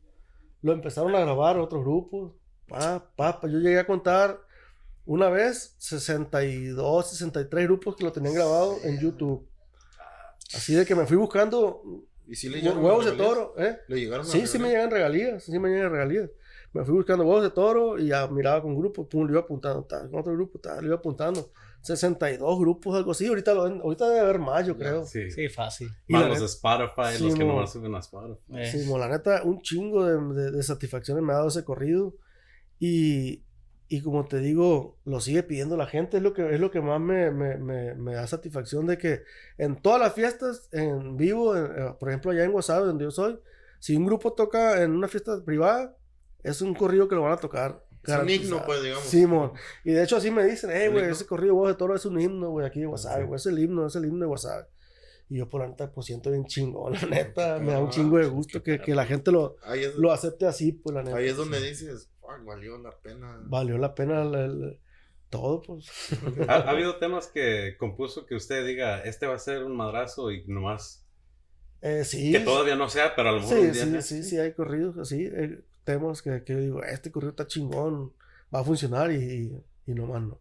lo empezaron a grabar otros grupos. Pa, pa. Yo llegué a contar una vez 62, 63 grupos que lo tenían grabado en YouTube. Así de que me fui buscando ¿Y si le huevos de toro, ¿eh? ¿Le llegaron a Sí, sí me llegan regalías, sí me llegan regalías. Me fui buscando huevos de toro y ya miraba con grupos, pum, le iba apuntando, ta, con otro grupo, ta, le iba apuntando. 62 grupos, algo así. Ahorita, lo, ahorita debe haber más, yo creo. Sí. Sí, fácil. Y Más los de Spotify, Sí, los que mo. nomás suben a Spotify. Eh, Sí, mo, la neta, un chingo de, de- de satisfacciones me ha dado ese corrido. Y, y como te digo, lo sigue pidiendo la gente. Es lo que, es lo que más me, me- me- me da satisfacción de que en todas las fiestas, en vivo, en- eh, por ejemplo, allá en Guasave, donde yo soy, si un grupo toca en una fiesta privada, es un corrido que lo van a tocar. Es un himno, pues, digamos. Sí, mon. Y de hecho así me dicen, hey, ¿Un güey, ese corrido voz de toro es un himno, güey, aquí de Guasave, Sí. güey, es el himno, es el himno de Guasave. Y yo por la neta, pues siento bien chingón, la neta, me da un Ah, chingo de gusto que, que la gente lo, lo acepte así, pues la neta. ahí es donde dices, "Fuck, valió la pena. Valió la pena el- el- todo, pues. ¿Ha, ha habido temas que compuso que usted diga, este va a ser un madrazo y nomás... Eh, sí. Que todavía no sea, pero a lo mejor Sí, un día sí, sí, sí, hay corridos así, eh, temas que, que yo digo, este corrido está chingón, va a funcionar y, y, y nomás no.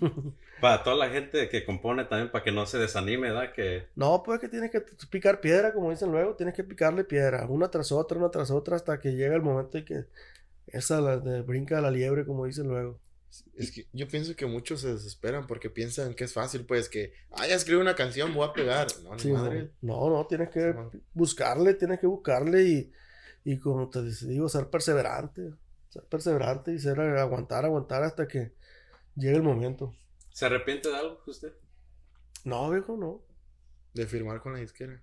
Para toda la gente que compone también, para que no se desanime, ¿verdad? Que No, pues que tienes que picar piedra, como dicen luego, tienes que picarle piedra, una tras otra, una tras otra, hasta que llega el momento en que esa la de brinca la liebre, como dicen luego. Es que yo pienso que muchos se desesperan porque piensan que es fácil, pues que, ah, ya escribí una canción, voy a pegar. No, ni Sí, madre. no, no, tienes que Sí, buscarle, tienes que buscarle y, y como te digo, ser perseverante, ser perseverante y ser aguantar, aguantar hasta que llegue el momento. se arrepiente de algo usted. No, viejo, no. De firmar con la disquera.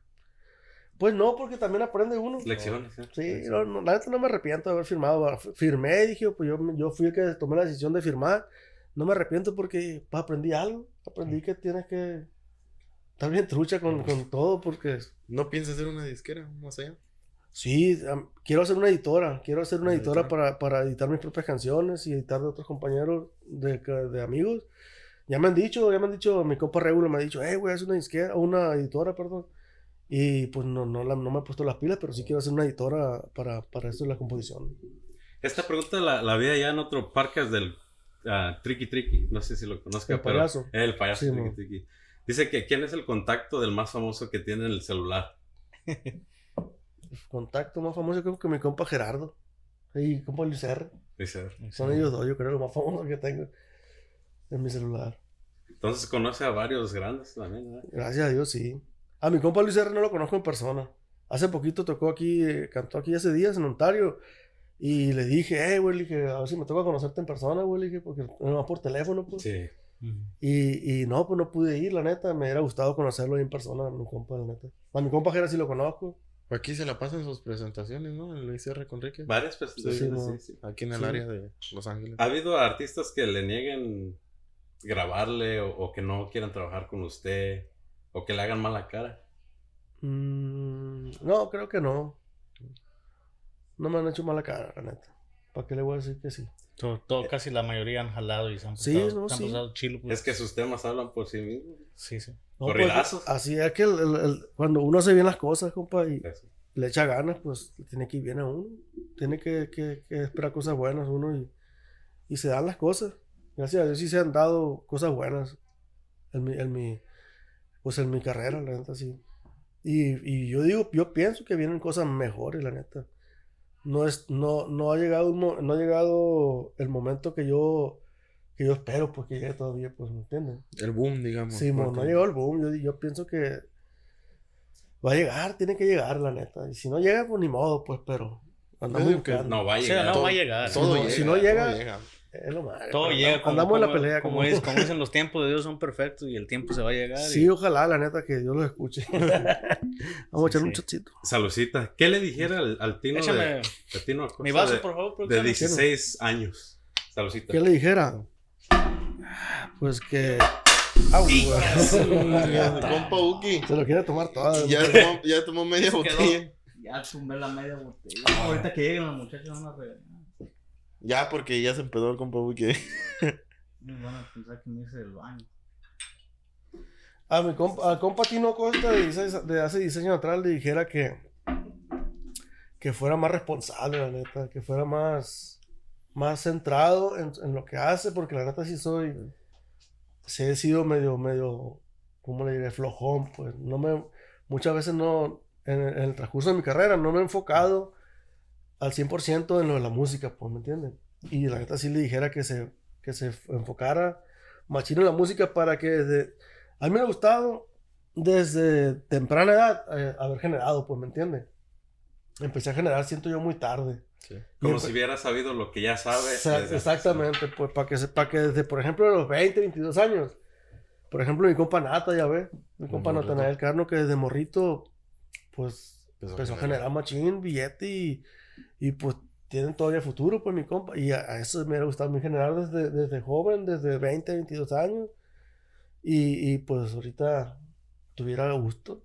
Pues no, porque también aprende uno. Lecciones, ¿eh? Sí, no, no, la neta no me arrepiento de haber firmado. Firmé, dije, pues yo, yo fui el que tomé la decisión de firmar. No me arrepiento porque pues, aprendí algo. Aprendí que tienes que estar bien trucha con, con todo porque ¿No piensas hacer una disquera más allá? sí, am- quiero hacer una editora. Quiero hacer una Una editora editora. para, para editar mis propias canciones y editar de otros compañeros, de, de amigos. Ya me han dicho, ya me han dicho, mi compa Regulo me ha dicho, hey, güey, haz una disquera, una editora, perdón. Y pues no, no, la- no me he puesto las pilas, pero sí quiero hacer una editora para, para esto de la composición. Esta pregunta la, la vi allá en otro parque del ah, Tricky Tricky. No sé si lo conozca, El pero. payaso. El payaso Sí, Tricky. Tricky. Dice que quién es el contacto del más famoso que tiene en el celular. Contacto más famoso creo que mi compa Gerardo. Y compa Luis R. Dice. Son ellos dos, yo creo, lo más famoso que tengo en mi celular. Entonces conoce a varios grandes también, ¿verdad? Gracias a Dios, sí. A mi compa Luis R no lo conozco en persona. Hace poquito tocó aquí, eh, cantó aquí hace días en Ontario. Y le dije, hey, güey, le dije, a ver si me toca conocerte en persona, güey, le dije, porque no más por teléfono, pues. Sí. Y, y no, pues no pude ir, la neta. Me hubiera gustado conocerlo ahí en persona, a mi compa, la neta. A mi compa Jera sí lo conozco. Aquí se la pasan sus presentaciones, ¿no? En Luis R. Conrique. Varias presentaciones, Sí, sí, sí. Aquí en el Sí. área de Los Ángeles. ¿Ha habido artistas que le nieguen grabarle o, o que no quieran trabajar con usted o que le hagan mala cara? Mm, no, creo que no. No me han hecho mala cara, la neta. ¿Para qué le voy a decir que sí? Todo, todo- casi la mayoría han jalado y se han Sí, pasado, no, se han sí. pasado chilo. pues. Es que sus temas hablan por sí mismos. Sí, sí. No, Corridazos. pues, así es que el- el- el- cuando uno hace bien las cosas, compa, y Eso. le echa ganas, pues tiene que ir bien a uno. Tiene que, que- que esperar cosas buenas uno y, y se dan las cosas. Gracias a Dios sí se han dado cosas buenas en mi, en mi, pues en mi carrera, la neta, sí. Y, y yo digo, yo pienso que vienen cosas mejores, la neta. No, es, no, no, ha llegado no ha llegado el momento que yo, que yo espero, pues que llegue todavía, pues, ¿me entienden? El boom, digamos. Sí, no ha llegado el boom. Yo, yo pienso que va a llegar, tiene que llegar, la neta. Y si no llega, pues ni modo, pues, pero andamos digo que. No va a llegar. no todo- va a llegar. Todo Si no- llega. si no llega- todo llega. Es lo madre, Todo pero llega andamos- como, andamos en la pelea. Como, Como, es- como dicen, los tiempos de Dios son perfectos y el tiempo se va a llegar. y- Sí, ojalá, la neta, que Dios lo escuche. Vamos a echar Sí, un chocito. Salucita. ¿Qué le dijera al, al Tino Échame de, Tino Acosta mi vaso, de, por favor. de producción. 16 años? Salucita. ¿Qué le dijera? Pues que. Ah. Compa Uki. Se lo quiere tomar todo. Ya tomó, ya tomó media botella. Ya tumbé la media botella. Ahorita que lleguen los muchachos van a regañar. Ya, porque ya se empedó el compa Uki. Me van a pensar que me hice el baño. A mi compa, al compa Tino Costa de, 16 de hace 16 años atrás le dijera que, que fuera más responsable, la neta, que fuera más, más centrado en, en lo que hace, porque la neta sí soy, sí he sido medio, medio, ¿cómo le diré? Flojón, pues, no me, muchas veces no, en el transcurso de mi carrera no me he enfocado al 100% en lo de la música, pues, ¿me entienden? Y la neta sí le dijera que se, que se enfocara machino en la música para que desde... A mí me ha gustado desde temprana edad eh, haber generado, pues, ¿me entiendes? Empecé a generar, siento yo, muy tarde. Como Y si hubiera sabido lo que ya sabe. Exactamente, pues para que, se- pa' que desde, por ejemplo, de los 20, 22 años, por ejemplo, mi compa Nata, ya ve, mi compa morrito. Natanael Carno, que desde morrito, pues Empezó a empezó a generar. generar machín, billete y, y pues tienen todavía futuro, pues mi compa. Y a, eso me hubiera gustado a mí generar desde, desde joven, desde 20, 22 años. Y, y pues ahorita tuviera gusto.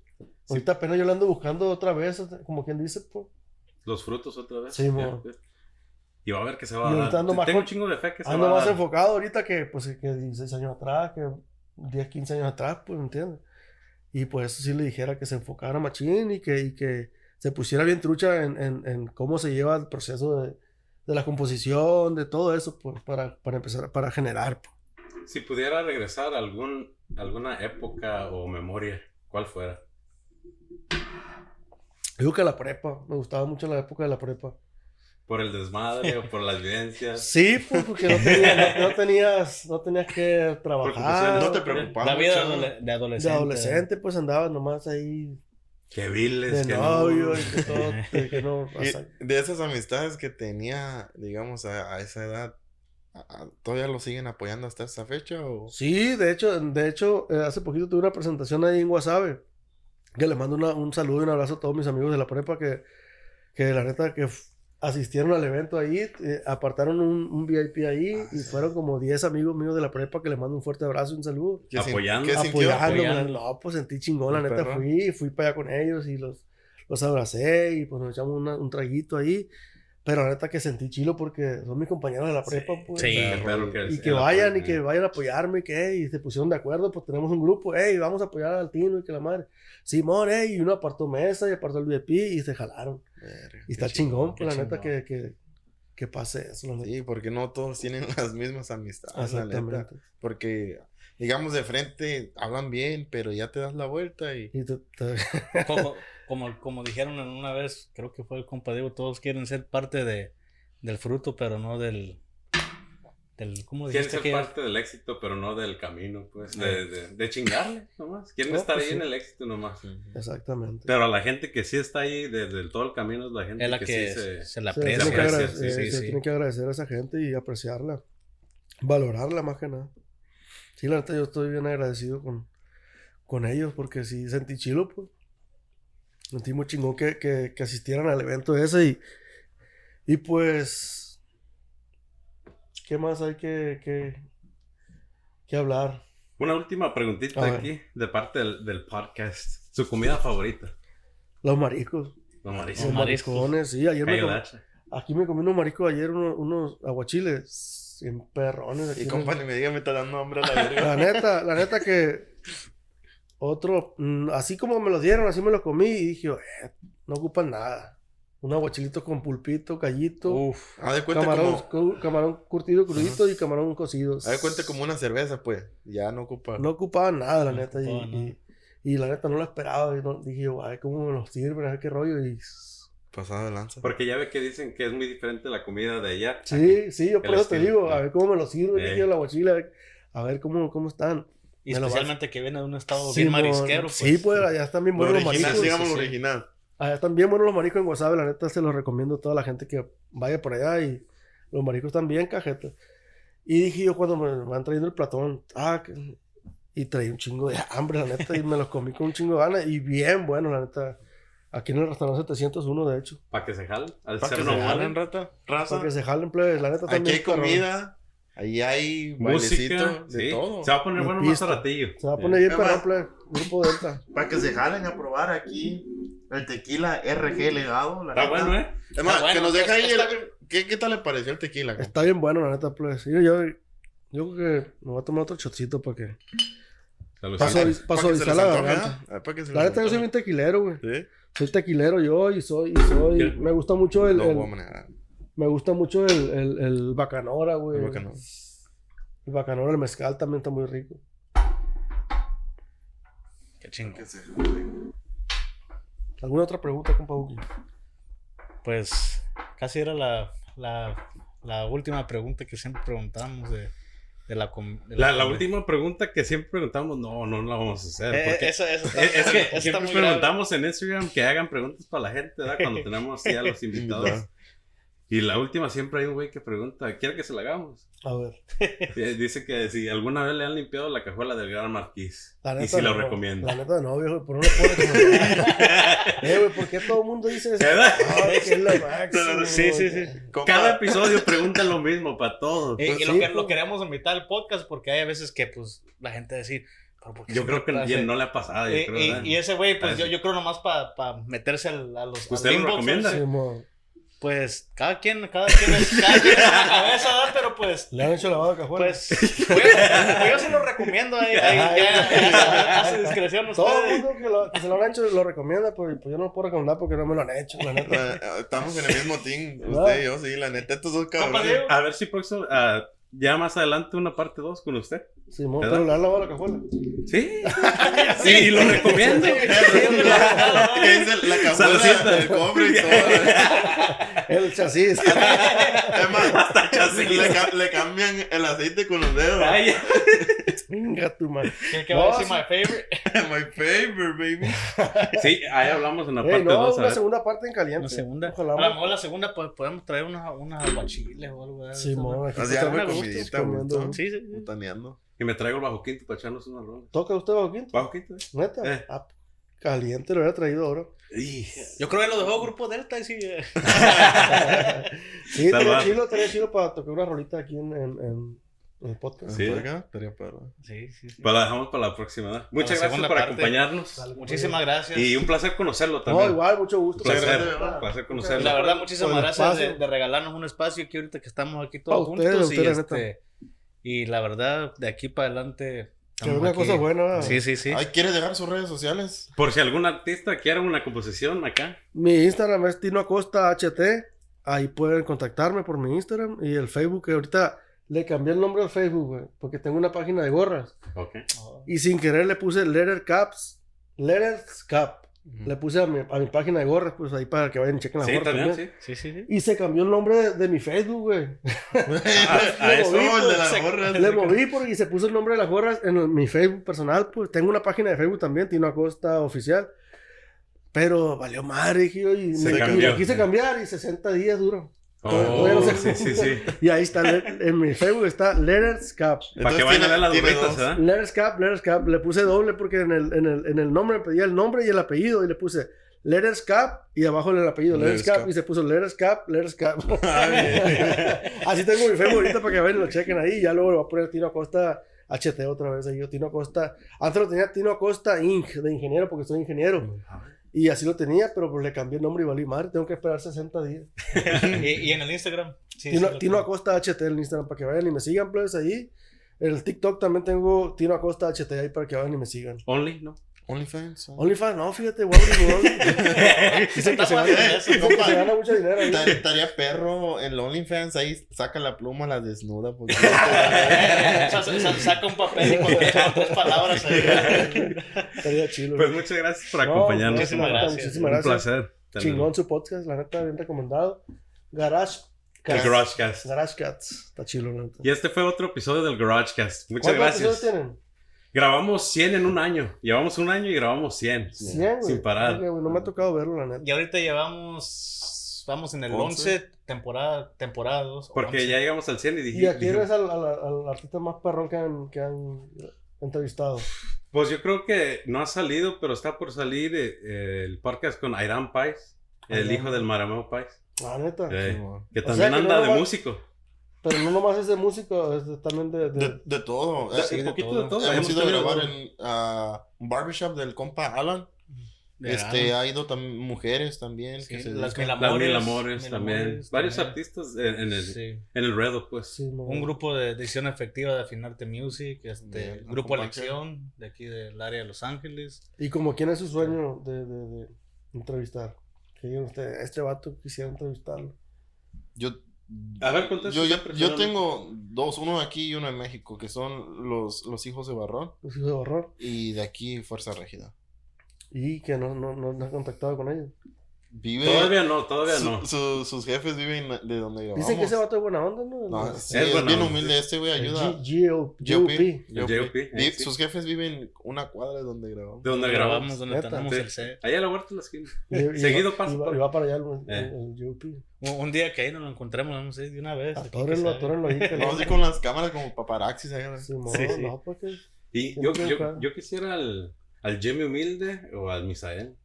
Ahorita apenas yo lo ando buscando otra vez, como quien dice, pues. Los frutos otra vez. Sí, mo. ya. Y va a ver que se va a dar. ando más Tengo un chingo de fe que se Ando va a más dar. enfocado ahorita que, pues, que 16 años atrás, que 10, 15 años atrás, pues, ¿me entiendes? Y pues eso sí le dijera que se enfocara machín y que, y que se pusiera bien trucha en, en, en cómo se lleva el proceso de, de la composición, de todo eso, pues, para, para empezar, para generar. pues. Si pudiera regresar a algún, alguna época o memoria, ¿cuál fuera? Digo que la prepa, me gustaba mucho la época de la prepa. ¿Por el desmadre o por las vivencias? Sí, pues, porque no, tenías, no, no tenías, no tenías que trabajar. no te preocupaba La vida mucho, ¿no? adole- de De adolescente. adolescente, pues andaba nomás ahí Que viles, de que novio no. y que todo, de que no, Y de esas amistades que tenía, digamos, a, a esa edad, ¿todavía lo siguen apoyando hasta esa fecha? O... Sí, de hecho, de hecho, eh, hace poquito tuve una presentación ahí en Guasave. Que le mando una- un saludo y un abrazo a todos mis amigos de la prepa que, que la neta que asistieron al evento ahí, eh, apartaron un, un VIP ahí Ah, y sí. fueron como 10 amigos míos de la prepa que les mando un fuerte abrazo y un saludo. ¿Qué sin- Apoyando. Apoyando. No, pues sentí chingón, la neta perro. fui, fui para allá con ellos y los, los abracé y pues nos echamos una- un traguito ahí. Pero la neta que sentí chilo porque son mis compañeros de la prepa, pues. Sí. Perro que Y que vayan apoyo, y que vayan a apoyarme y que y se pusieron de acuerdo, pues tenemos un grupo, hey, vamos a apoyar al Tino y que la madre. Simón, hey, y uno apartó mesa y apartó el VIP y se jalaron. Verga, Y está qué chingón, pues la neta chingón. que, que, que pase eso, la neta. Sí, porque no todos tienen las mismas amistades, la neta. Porque, digamos, de frente hablan bien, pero ya te das la vuelta y... Y te- te- Como, como, dijeron en una vez, creo que fue el compa Diego, todos quieren ser parte de, del fruto, pero no del... del ¿Cómo Quieren dijiste ser que parte del éxito, pero no del camino, pues. De, de, de chingarle, nomás. Quieren No, estar pues ahí sí. en el éxito nomás. Exactamente. Pero a la gente que sí está ahí desde el todo el camino es la gente es la que, que, sí se... se, la Se aprecia. tiene que aprecia, agradecer, sí, sí, se sí. tiene que agradecer a esa gente y apreciarla. Valorarla más que nada. Sí, la neta, yo estoy bien agradecido con, con ellos porque sí sentí chilo, pues. Sentí muy chingón que, que, que asistieran al evento ese y, y pues. ¿Qué más hay que, que, que hablar? Una última preguntita aquí, de parte del, del podcast. Su comida favorita. Los mariscos. Los Los mariscos. mariscos. mariscones, sí. Ayer me comí- aquí me comí unos mariscos ayer, unos, unos aguachiles. Sin perrones. aquí Y compa, ni me diga, me está dando hambre a la verga. La neta, la neta que otro, mm, así como me los dieron, así me los comí y dije, "Eh, no ocupan nada. Un aguachilito con pulpito, gallito, Uf, Haz de cuenta camarón, como... cu- camarón curtido crudito y camarón cocido. Haz de cuenta como una cerveza, pues. Ya no ocupa... No ocupaban nada, la No neta. Y, nada. y- y la neta no lo esperaba. Y no- dije, yo, ay, ¿cómo me los sirven? A ver qué rollo. Y Pasada de lanza. Porque ya ve que dicen que es muy diferente la comida de allá. sí, sí, yo por eso te digo, a ver cómo me los sirven. Eh. Dije, el aguachile, a ver, a ver cómo, cómo están. Y Me lo vas- especialmente que viene de un estado Sí, bien marisquero. Pues. Sí, pues allá están bien buenos los mariscos. digamos sí, lo original. Allá están bien buenos los mariscos en Guasave, la neta se los recomiendo a toda la gente que vaya por allá y los mariscos están bien cajetas. Y dije yo cuando me van trayendo el platón, ah, que- y traí un chingo de hambre, la neta, y me los comí con un chingo de ganas y bien bueno, la neta. Aquí en el restaurante 701, de hecho. Para que se jalen. Al Para que se jalen. rata. Raza. Para que se jalen, plebes, la neta Aquí también. hay comida. Ahí hay Música. bailecito. De sí. todo. Se va a poner bueno más ratillo. Se va a poner bien plebe, Grupo Delta. Para que se jalen a probar aquí el tequila RG legado. La Está neta. bueno, ¿eh? Es más, bueno, que nos deja ahí está el- ¿Qué, ¿Qué tal le pareció el tequila? Está bien bueno, la neta, plebes. Yo, yo, yo creo que me voy a tomar otro shotcito para que... Salud. Paso- Para que se la garganta. ¿ah? Para La neta yo soy bien tequilero, güey. Sí. Soy tequilero yo y soy, y soy, ¿Qué? me gusta mucho el, Lo el- voy a manejar. Me gusta mucho el, el, el bacanora, güey. El bacano. El bacanora, el mezcal también está muy rico. Qué chingo. ¿Alguna otra pregunta, compa Buki? Pues casi era la, la, la última pregunta que siempre preguntamos de, de la, com- de La, última pregunta que siempre preguntamos, no, no la vamos a hacer. Eh, porque eso, eso está- es, es que siempre grave. preguntamos en Instagram que hagan preguntas para la gente, ¿verdad? Cuando tenemos ya los invitados. Y la última siempre hay un güey que pregunta, ¿quiere que se la hagamos? A ver. Eh, Dice que si alguna vez le han limpiado la cajuela del Gran Marquís. La Y si lo no, recomiendo. La neta no, viejo. ¿Por qué no lo pones como- Eh, güey, ¿por qué todo el mundo dice eso? ¿Verdad? Ay, que es lo máximo. Sí, sí, sí. Compa, Cada episodio pregunta lo mismo para todos. Eh, y Pues lo, sí, que, pues. lo queremos invitar al podcast porque hay veces que pues la gente decir, "Pero ¿por qué Yo creo que pasa?" bien no le ha pasado. yo Y, creo, y- y ese güey, pues Ah, yo, yo creo nomás para meterse al- a los. al ¿Usted lo inbox, recomienda? ¿sí? Pues cada quien, cada quien es, cada quien es su cabeza, ¿verdad? Pero pues. Le han hecho lavado cajuela. Pues, yo, yo sí lo recomiendo ahí, ahí ya, ya, a su discreción todo el ustedes. mundo que, lo- que se lo han hecho lo recomienda, pues, pues yo no lo puedo recomendar porque no me lo han hecho, la neta. eh, Estamos en el mismo team. Usted y yo, sí, la neta, estos dos cabrones. A ver si próximo, ah, ya más adelante una parte 2 con usted. Sí, mo, ¿Verdad? pero le han lavado la cajuela. Sí. sí, y lo recomiendo. ¿Qué dice la cajuela del cofre y todo? El chasis. Es más, le, ca- le cambian el aceite con los dedos. Ay, Venga, tu madre. ¿Qué, va a No, decir my favorite? My favorite, baby. sí, ahí hablamos en la parte no, 2. una segunda parte en caliente. Una segunda. Ojalá. A lo mejor la segunda pues, podemos traer unas una aguachiles o algo. Sí, mo, comidita, comiendo. Sí, sí. Y me traigo el bajo quinto para echarnos unas rolas. ¿Toca usted bajo quinto? ¿Bajo quinto? eh? Neta. Eh. Ah, caliente lo hubiera traído ahora. Yo creo que lo dejó Grupo Delta y sí. eh. Sí, chido, estaría chido para tocar una rolita aquí en, en, en, en el podcast. Sí. ¿Por acá? Estaría perro. Sí, sí, sí. Pues la dejamos para la próxima. ¿no? Muchas la gracias por parte. acompañarnos. Dale, Muchísimas gracias. Y un placer conocerlo No, también. igual, mucho gusto. Placer, gracias, placer, ¿verdad? conocerlo. La verdad, muchísimas Por gracias de, de regalarnos un espacio aquí ahorita que estamos aquí todos Pa' ustedes, juntos. y, ustedes, este, y la verdad, de aquí para adelante. Que una aquí. cosa buena. Sí, sí, sí. Ay, ¿Quieres dejar sus redes sociales? Por si algún artista quiere una composición acá. Mi Instagram es Tino Acosta HT. ahí pueden contactarme por mi Instagram y el Facebook, que ahorita le cambié el nombre al Facebook, güey, porque tengo una página de gorras. Ok. Y sin querer le puse Letter Caps, Letters Cap. Le puse a mi, a mi página de gorras, pues ahí para que vayan y chequen las Sí, gorras también, también. sí. Sí, sí, sí. Y se cambió el nombre de, de mi Facebook, güey. A, eso. moví, Oh, el de pues, las gorras. Le moví porque se puso el nombre de las gorras en el- mi Facebook personal, pues tengo una página de Facebook también, Tino Acosta Oficial. Pero valió madre, dije yo, y Se me, cambió. quise cambiar y 60 días duró. Oh, sí, sí, sí. Y ahí está, en mi Facebook está Letters Cap. Para que Entonces vayan a ver las gorritas, dos. ¿verdad? Letters Cap, Letters Cap. Le puse doble porque en el, en el, en el nombre me pedía el nombre y el apellido. Y le puse Letters Cap y abajo el apellido Letters Cap. Y se puso Letters Cap, Letters Cap. Ah, Así tengo mi Facebook ahorita para que vayan y lo chequen ahí. Y ya luego lo voy a poner Tino Acosta HT otra vez. Ahí yo, Tino Acosta. Antes lo tenía Tino Acosta Inc. de ingeniero porque soy ingeniero. Y así lo tenía, pero pues le cambié el nombre y valí madre. Tengo que esperar 60 días. ¿Y, y en el Instagram? Sí, Tino. Acosta HT en Instagram para que vayan y me sigan, pues ahí. En el TikTok también tengo Tino Acosta HT ahí para que vayan y me sigan. Only, ¿no? OnlyFans. ¿no? OnlyFans, no, fíjate, Only- Dicen que se gana, Eso, dicen que compa. se gana mucho dinero ahí. Estaría perro en el OnlyFans, ahí saca la pluma, la desnuda. Porque... Sa- sa- sa- Saca un papel y con con tres palabras ahí. Estaría chido. Pues muchas gracias por No, acompañarnos. muchísimas gracias. Un placer. tenerlo. Chingón su podcast, la neta, bien recomendado. Garage El Cats. GarageCast. Garage Cats. Está chido, la neta. Y este fue otro episodio del GarageCast. Muchas ¿Cuántos gracias. episodios tienen? Grabamos 100 en un año. Llevamos un año y grabamos 100. 100, güey. Sin parar. No me ha tocado verlo, la neta. Y ahorita llevamos, vamos en el Once. 11, temporada, temporada 2. Porque ya llegamos al 100 y dije, ¿Y a quién dije, es al, al, al artista más perrón que han, que han entrevistado? pues yo creo que no ha salido, pero está por salir eh, el podcast con Aidan Pais, el hijo del Marameo Pais, La neta. eh, que O también sea que anda no de nomás- músico. Pero no nomás es de músico, es de- también de... de- De, de todo. De- eh, un poquito de todo. Hemos Hemos ido a grabar en ah, un barbershop del compa Alan. Este, ha ido también mujeres también. Sí, que se las Las Amores, Mil Amores Mil también. Varios también. artistas en, en el, Sí. en el Redo, pues. Sí, Un grupo de edición efectiva de Afinarte Music, este, Bien, grupo Elección, de aquí del área de Los Ángeles. ¿Y como quién es su sueño de, de, de entrevistar? Que digan ustedes, este vato quisiera entrevistarlo. Yo, A ver, yo, yo, tengo dos, uno aquí y uno en México, que son los, los hijos de Barrón. Los hijos de horror. Y de aquí Fuerza Régida. Y que no, no, no, no has contactado con ellos. Vive. Todavía no, todavía su- no. su- sus jefes viven de donde grabamos. Dicen que ese vato es buena onda, ¿no? No, sí, Es es, bien onda. humilde este güey, ayuda. GOP. Eh. Sus jefes viven una cuadra de donde grabamos. De donde grabamos. donde tenemos el set. Allá a la huerta de la esquina. Y- y Seguido pasa y va, y para allá el, Eh. GOP. Un, día que ahí nos lo encontremos, vamos a ir de una vez. sabe. atórenlo ahí. Vamos no- así con las cámaras como paparaxis. Sí, sí. no, porque Y ¿Quién yo, yo, yo quisiera al, al Jimmy Humilde o al Misael.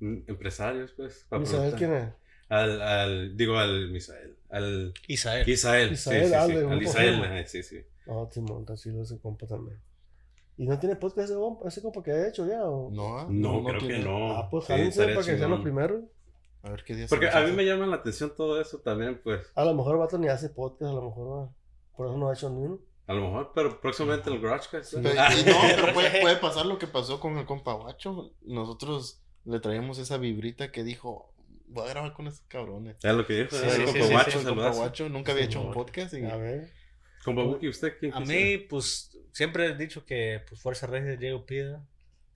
Mm, Empresarios, pues. Misael. ¿quién es? Al, al, digo al Misael. Al Isael. Isael. Isael, sí, sí, ah, sí. Al Isael, ajá, sí, sí. No, Simón, está chido ese compa también. ¿Y no tiene podcast ese compa, ese compa que ha hecho ya? O? No, ah, No, creo tiene. que no. Ah, pues Sí, jálense para que sean los primeros. A ver qué día Porque a mí me hace. llama la atención todo eso también, pues. A lo mejor vato ni hace podcast, a lo mejor va. Por eso no ha hecho ni uno. A lo mejor, pero próximamente el GarageCast. Ah, y no, pero puede, puede pasar lo que pasó con el compa Guacho. Nosotros le traíamos esa vibrita que dijo, voy a grabar con esos cabrones. Es lo que dijo. Sí, sí, sí, sí, Guacho. Guacho nunca había hecho un podcast. Y... A ver. Compa Buki, ¿usted quién A quisiera? mí, pues, siempre he dicho que pues, Fuerza Regia Diego Pida.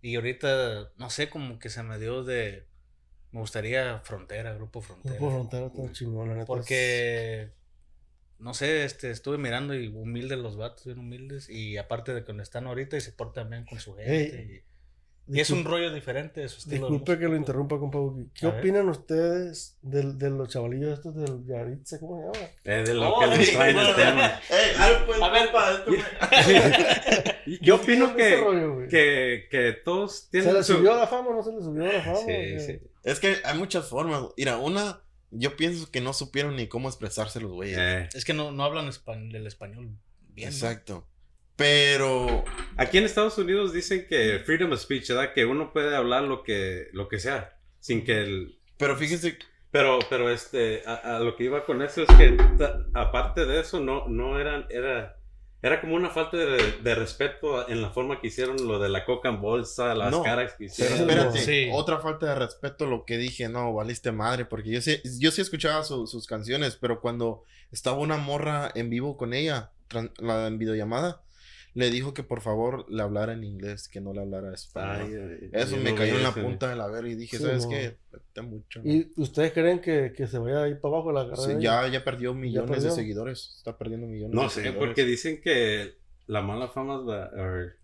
Y ahorita, no sé, como que se me dio de. Me gustaría Frontera, Grupo Frontera. Grupo Frontera está chingón, la neta. Porque, no sé, este, estuve mirando y humildes los vatos, bien humildes. Y aparte de que donde están ahorita y se portan bien con su gente. Ey, y, y es un rollo diferente de su estilo. de Disculpe que lo interrumpa, compa. ¿Qué A ver. opinan ustedes del- de, los chavalillos estos del Yaritza? ¿Cómo se llama? Eh, de lo Oh, que les el tema. A ver, pues, A ver, compa, esto me- Yo opino ¿Qué opinan de que, rollo, que, que todos tienen ¿Se le su- subió la fama o no se le subió la fama? Sí, güey? sí. Es que hay muchas formas. Mira, una, yo pienso que no supieron ni cómo expresarse los güeyes. Eh, Es que no, no hablan el español bien. ¿no? Exacto. Pero Aquí en Estados Unidos dicen que freedom of speech, ¿verdad? Que uno puede hablar lo que, lo que sea, sin que el... Pero fíjese, Pero, pero este, a, a lo que iba con eso es que ta- aparte de eso, no, no eran, era, Era como una falta de, de respeto en la forma que hicieron lo de la coca en bolsa, las No, caras que Pero hicieron. espérate, Sí. otra falta de respeto lo que dije, no, valiste madre, porque yo sí, yo sí escuchaba su- sus canciones, pero cuando estaba una morra en vivo con ella, la en videollamada, le dijo que por favor le hablara en inglés, que no le hablara español. Ay, ay, Eso me no cayó en la punta de la verga y dije, Sí, ¿sabes mo. qué? Mucho. ¿no? ¿Y ustedes creen que, que se vaya a ir para abajo la carrera? Sí, de ya, ya perdió millones de perdió. seguidores, está perdiendo millones No de sé, seguidores. porque dicen que la mala fama es la, or-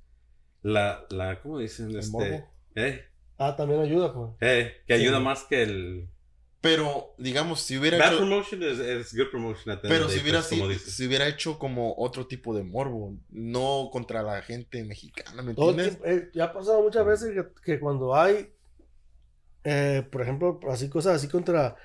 la, la, ¿cómo dicen? ¿El Este, morbo? eh, Ah, también ayuda, pues. eh, que Sí. ayuda más que el... Pero, digamos, si hubiera Bad hecho... promotion es, es good promotion. at the end Pero si day, hubiera, pues, como si, si hubiera hecho como otro tipo de morbo, no contra la gente mexicana, ¿me entiendes? eh, ya ha pasado muchas veces que, que cuando hay, eh, por ejemplo, así cosas así contra,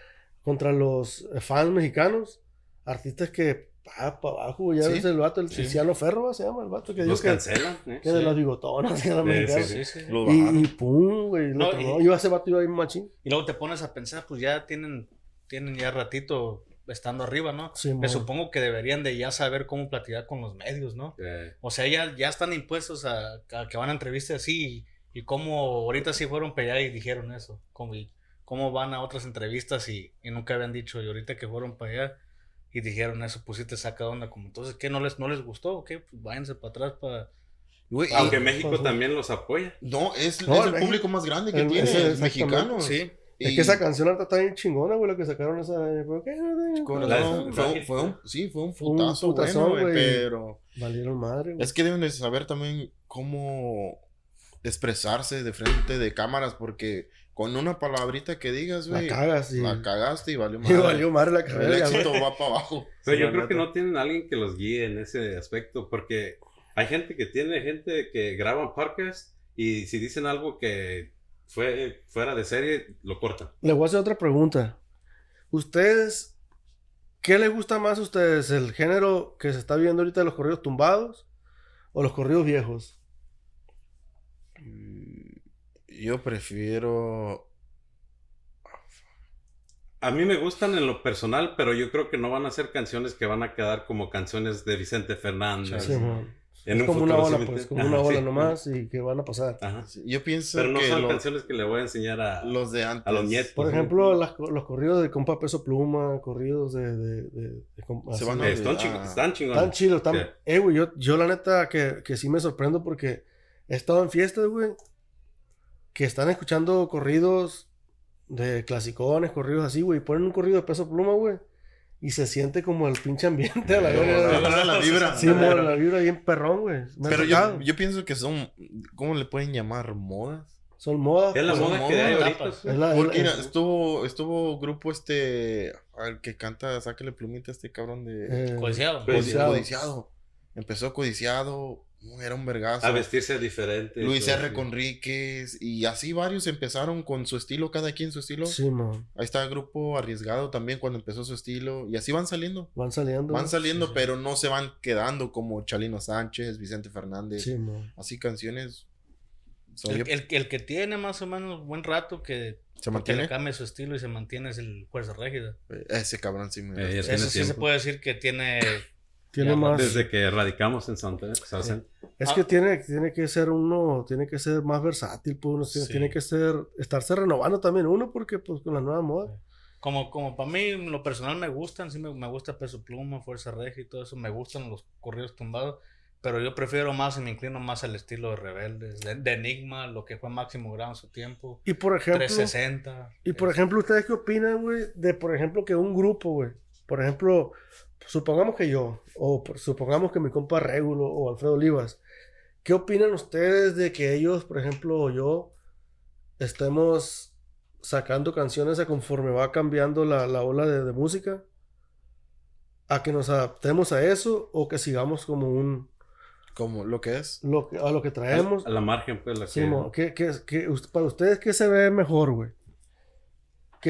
contra los fans mexicanos, artistas que para abajo, ya Sí. ves el vato, el Sí. Tiziano Ferro se llama, el vato que Los que, cancelan. ¿eh? que de Sí. las bigotonas, que era Sí, mexicano. sí, Sí, sí. Lo bajaron. Y, y pum, güey, No, tronó. y- Iba ese vato iba bien machín. Y luego te pones a pensar, pues ya tienen, tienen ya ratito estando arriba, ¿no? Sí, Me supongo que deberían de ya saber cómo platicar con los medios, ¿no? Eh, O sea, ya, ya están impuestos a, a que van a entrevistas así y, y cómo ahorita sí fueron para allá y dijeron eso. Cómo, y cómo van a otras entrevistas y, y nunca habían dicho y ahorita que fueron para allá y dijeron eso, pues sí te saca onda. Como entonces, ¿qué? ¿No les, no les gustó o qué? Pues váyanse para atrás para... Y- aunque México pues, también los apoya. no, es, No, es el México- público más grande que el- tiene, es mexicano. Sí. Es que esa canción ahorita está bien chingona, güey, lo que sacaron esa. ¿por qué no te- Con La- fue, un- la- fue un, sí, fue un putazo, bueno, güey. pero Valieron madre, güey. es que deben de saber también cómo expresarse de frente de cámaras, porque con una palabrita que digas, La güey, cagas y. la cagaste y valió y madre. valió madre la El carrera, güey. éxito va para abajo. Pero Sí, yo creo que no tienen alguien que los guíe en ese aspecto, porque hay gente que tiene gente que graba podcast y si dicen algo que fue fuera de serie, lo cortan. Le voy a hacer otra pregunta. ¿Ustedes, qué les gusta más a ustedes? ¿El género que se está viendo ahorita de los corridos tumbados o los corridos viejos? Yo prefiero. A mí me gustan en lo personal, pero yo creo que no van a ser canciones que van a quedar como canciones de Vicente Fernández. Sí. En es un como una futuro, ola, ¿sí me pues, entiendes? como Ajá, una ola sí. nomás y que van a pasar. Ajá. Yo pienso Pero no que son lo- canciones que le voy a enseñar a, los de antes. a los nietos. Por ejemplo, las- los corridos de compa Peso Pluma, corridos de... de, de- de compa- Se van a- están, Ah. ching- están chingones. Tan... Sí. Eh, güey, yo, yo la neta que, que sí me sorprendo porque he estado en fiestas, güey, que están escuchando corridos de clasicones, corridos así, güey, ponen un corrido de peso pluma, güey, y se siente como el pinche ambiente a la verga. la, la vibra. Sí, mo, la vibra bien perrón, güey. Pero yo, yo pienso que son, ¿cómo le pueden llamar? ¿Modas? Son modas. Es la pues, moda que hay ahorita. es la- es Porque la- mira, estuvo, estuvo grupo este, al que canta, sáquele plumita a este cabrón de eh, Codiciado. Codiciado. codiciado. Empezó codiciado, era un vergazo. A vestirse diferente. Luis R. Conríquez y así varios empezaron con su estilo, cada quien su estilo. Sí, man. Ahí está el grupo arriesgado también cuando empezó su estilo y así van saliendo. Van saliendo. Van saliendo, sí. pero no se van quedando como Chalino Sánchez, Vicente Fernández. Sí, man. Así canciones. So, El, yo- el- el que tiene más o menos buen rato que, ¿Se que le mantiene? cambie su estilo y se mantiene es el Fuerza Régida. Ese cabrón sí me Eh, Eso sí se puede decir que tiene... Tiene Ya, más. Desde que radicamos en Santa Fe. Es Ah. que tiene, tiene que ser uno, tiene que ser más versátil, pues uno tiene, Sí. tiene que ser, estarse renovando también uno, porque pues con la nueva moda. Como, como para mí, lo personal me gustan, sí me, me gusta Peso Pluma, Fuerza Regia y todo eso, me gustan los corridos tumbados, pero yo prefiero más y me inclino más al estilo de Rebeldes, de, de Enigma, lo que fue Máximo Grado en su tiempo, Y por ejemplo, 360. y por eh, ejemplo, ¿ustedes qué opinan, güey? De, por ejemplo, que un grupo, güey, por ejemplo, supongamos que yo, o por- supongamos que mi compa Régulo o Alfredo Olivas, ¿qué opinan ustedes de que ellos, por ejemplo, o yo, estemos sacando canciones a conforme va cambiando la, la ola de, de música? ¿A que nos adaptemos a eso o que sigamos como un... Como lo que es. Lo que, a lo que traemos? A la margen, pues, la Sí, que... mo, ¿qué- qué- qué- us- para ustedes, ¿qué se ve mejor, güey?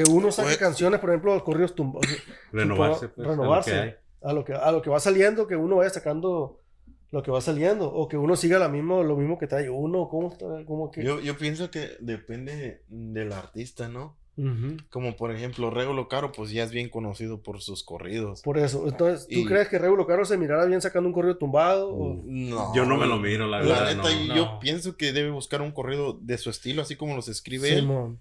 Que uno saque Pues- canciones, por ejemplo, los corridos tumbados. Renovarse, pues, a lo renovarse. que. A lo que, a lo que va saliendo, que uno vaya sacando lo que va saliendo. O que uno siga la mismo, lo mismo que trae uno. ¿Cómo está? ¿Cómo que? Yo, yo pienso que depende del artista, ¿no? Como por ejemplo, Regulo Caro, pues ya es bien conocido por sus corridos. Por eso. Entonces, ¿tú Y- crees que Regulo Caro se mirara bien sacando un corrido tumbado? o- No. Yo no me lo miro, la La verdad. neta, no. y no. yo pienso que debe buscar un corrido de su estilo, así como los escribe él, Simón.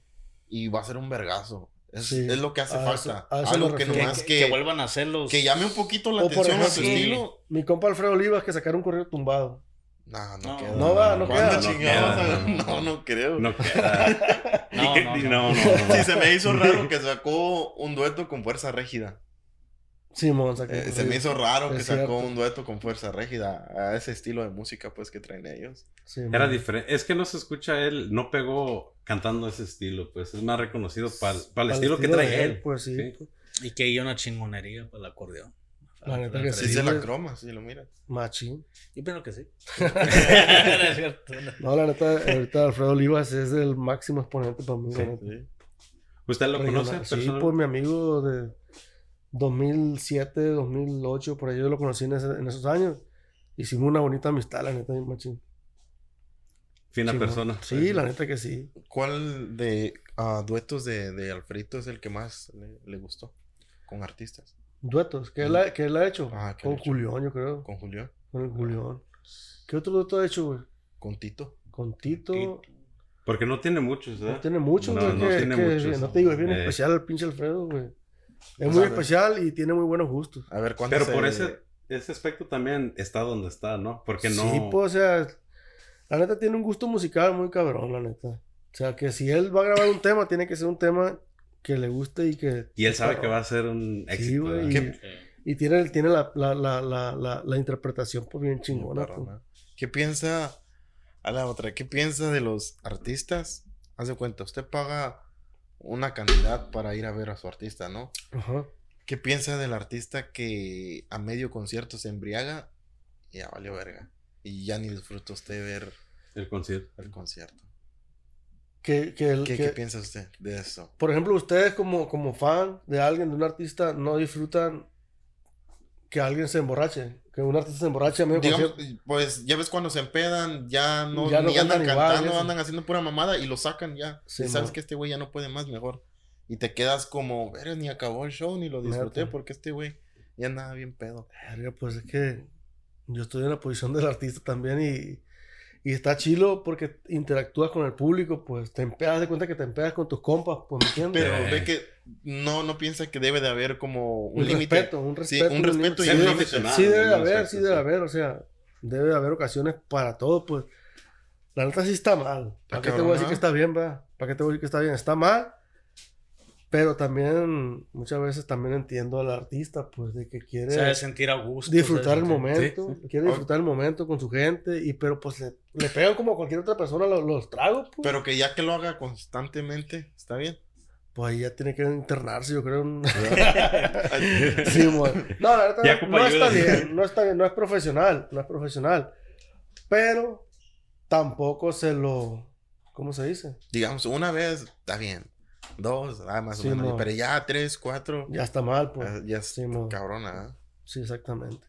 Y va a ser un vergazo. Es, Sí. es lo que hace A falta. eso Algo que nomás que, que, que vuelvan a hacerlos. que llame un poquito la O por atención a su ejemplo- estilo. Mi compa Alfredo Olivas que sacara un corrido tumbado. No, no, No, queda. no va, no ¿Cuándo queda. No queda, No, no, creo. No queda. No, no, no. no, no, no. Sí, se me hizo raro que sacó un dueto con Fuerza Régida. Simón sacó Eh, se me hizo raro que sacó cierto. un dueto con Fuerza Régida a ese estilo de música pues que traen ellos. Era diferente. Es que no se escucha él, no pegó cantando ese estilo, pues es más reconocido para el Al estilo que trae él. Pues sí. Sí. pues, Y que hay una chingonería para el acordeón. La neta que Sí, se la croma, si lo miras. Machín. Yo pienso que sí. No, la neta, ahorita Alfredo Olivas es el máximo exponente para mí. Sí. ¿Usted lo Regional. conoce? Sí, personal? pues mi amigo de 2007, 2008, por ahí yo lo conocí en, ese- en esos años. Hicimos una bonita amistad, la neta, bien machín. Fina Simón. persona. Sí, la neta que sí. ¿Cuál de ah, duetos de, de Alfredito es el que más le, le gustó con artistas? Duetos, ¿qué, él ha, qué él ha hecho? Ah, ¿qué Con ha hecho? Julián, yo creo. Con Julio, Con el Julián. ¿Qué otro dueto ha hecho, güey? con Tito. Con Tito. Tito. Porque no tiene muchos, No ¿verdad? tiene mucho, No, güey. no que- tiene que- muchos. No te digo, es bien Eh. especial el pinche Alfredo, güey. Es muy especial y tiene muy buenos gustos. A ver, ¿cuándo Pero se- por ese, ese aspecto también está donde está, ¿no? Porque no. Sí, pues, o sea, la neta tiene un gusto musical muy cabrón, la neta. O sea, que si él va a grabar un tema, tiene que ser un tema que le guste y que... Y él sabe que va a ser un Sí, éxito. güey. ¿verdad? Y, ¿Qué- y tiene, tiene la, la, la, la, la, la interpretación, pues, bien chingona. Pues. ¿Qué piensa a la otra? ¿Qué piensa de los artistas? Haz de cuenta, usted paga una cantidad para ir a ver a su artista, ¿no? Ajá. ¿Qué piensa del artista que a medio concierto se embriaga y ya valió verga? Y ya ni disfruta usted ver El concierto. el concierto. ¿Qué, que- qué piensa usted de eso? por ejemplo, ustedes como, como fan de alguien, de un artista, no disfrutan que alguien se emborrache. Que un artista se emborrache a medio Digamos, concierto. pues ya ves cuando se empedan, ya no, Ya no ni andan cantan igual, cantando, eso. andan haciendo pura mamada y lo sacan ya. Sí, y sabes mo. que este güey ya no puede más, mejor. Y te quedas como, "Verga, ni acabó el show, ni lo disfruté porque este güey ya andaba bien pedo. Verga, pues es que yo estoy en la posición del artista también y, y está chilo porque interactúas con el público, pues te empedas de cuenta que te empedas con tus compas, pues me entiendes. Pero Eh. ve que no, no piensa que debe de haber como un, un límite. respeto, un Sí, respeto. un respeto y límite. Ser un sí, límite. profesional. sí debe de un haber, sí debe de haber, o sea, debe de haber ocasiones para todo, pues. La neta sí está mal. ¿Para qué te voy a decir que está bien, va? ¿Para qué te voy a decir que está bien? Está mal. Pero también, muchas veces también entiendo al artista, pues, de que quiere Se debe sentir a gusto. disfrutar el momento, sí. quiere disfrutar el momento con su gente, y pero pues le, le pegan como a cualquier otra persona los, los tragos, pues. Pero que ya que lo haga constantemente, está bien. Pues ahí ya tiene que internarse, yo creo. en- sí. No, la Ya verdad, ocupa no está bien, no está bien, no es profesional, no es profesional. Pero tampoco se lo, ¿cómo se dice? Digamos, una vez, está bien. Dos, ah, más Sí, o menos. mo. Pero ya tres, cuatro, Ya está mal, pues. ah, ya Sí, cabrona. ¿eh? Sí, exactamente.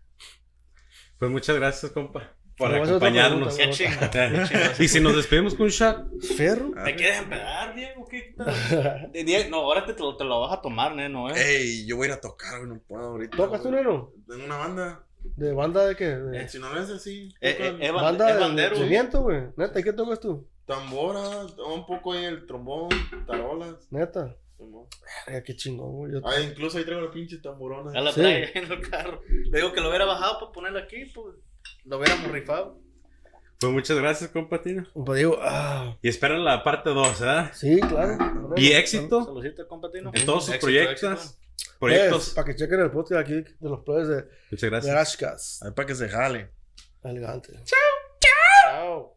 Pues muchas gracias, compa, por a otra acompañarnos. pregunta, Qué y si nos despedimos con un shot, ¿Ferro? Ah, ¿Te quieres empedar, Diego? ¿Qué No, ahora te, te lo, te lo vas a tomar, neno, ¿eh? Ey, yo voy a ir a tocar, güey, no puedo ahorita. ¿Tocas tú, neno? En una banda. ¿De banda de qué? De- Eh, Si no lo es así, Eh, eh, eh, banda es de, bandero. de viento, güey. Neta, ¿y qué tocas tú? tambora, un poco ahí el trombón, tarolas. Neta. Verga, qué chingón, güey. Yo- Ah, incluso ahí traigo la pinche tamborona. Ya la Sí. trae en el carro. Le digo que lo hubiera bajado para ponerlo aquí, pues lo hubiéramos rifado. pues muchas gracias, compa Tino. Pues digo, ah, Y esperen la parte 2, ¿verdad? sí, claro. Y éxito Saludcita, compatino. en todos sus Éxito, proyectos. éxito. Proyectos. para que chequen el podcast aquí de los players de Muchas gracias. Para que se jale. Elegante. Chao.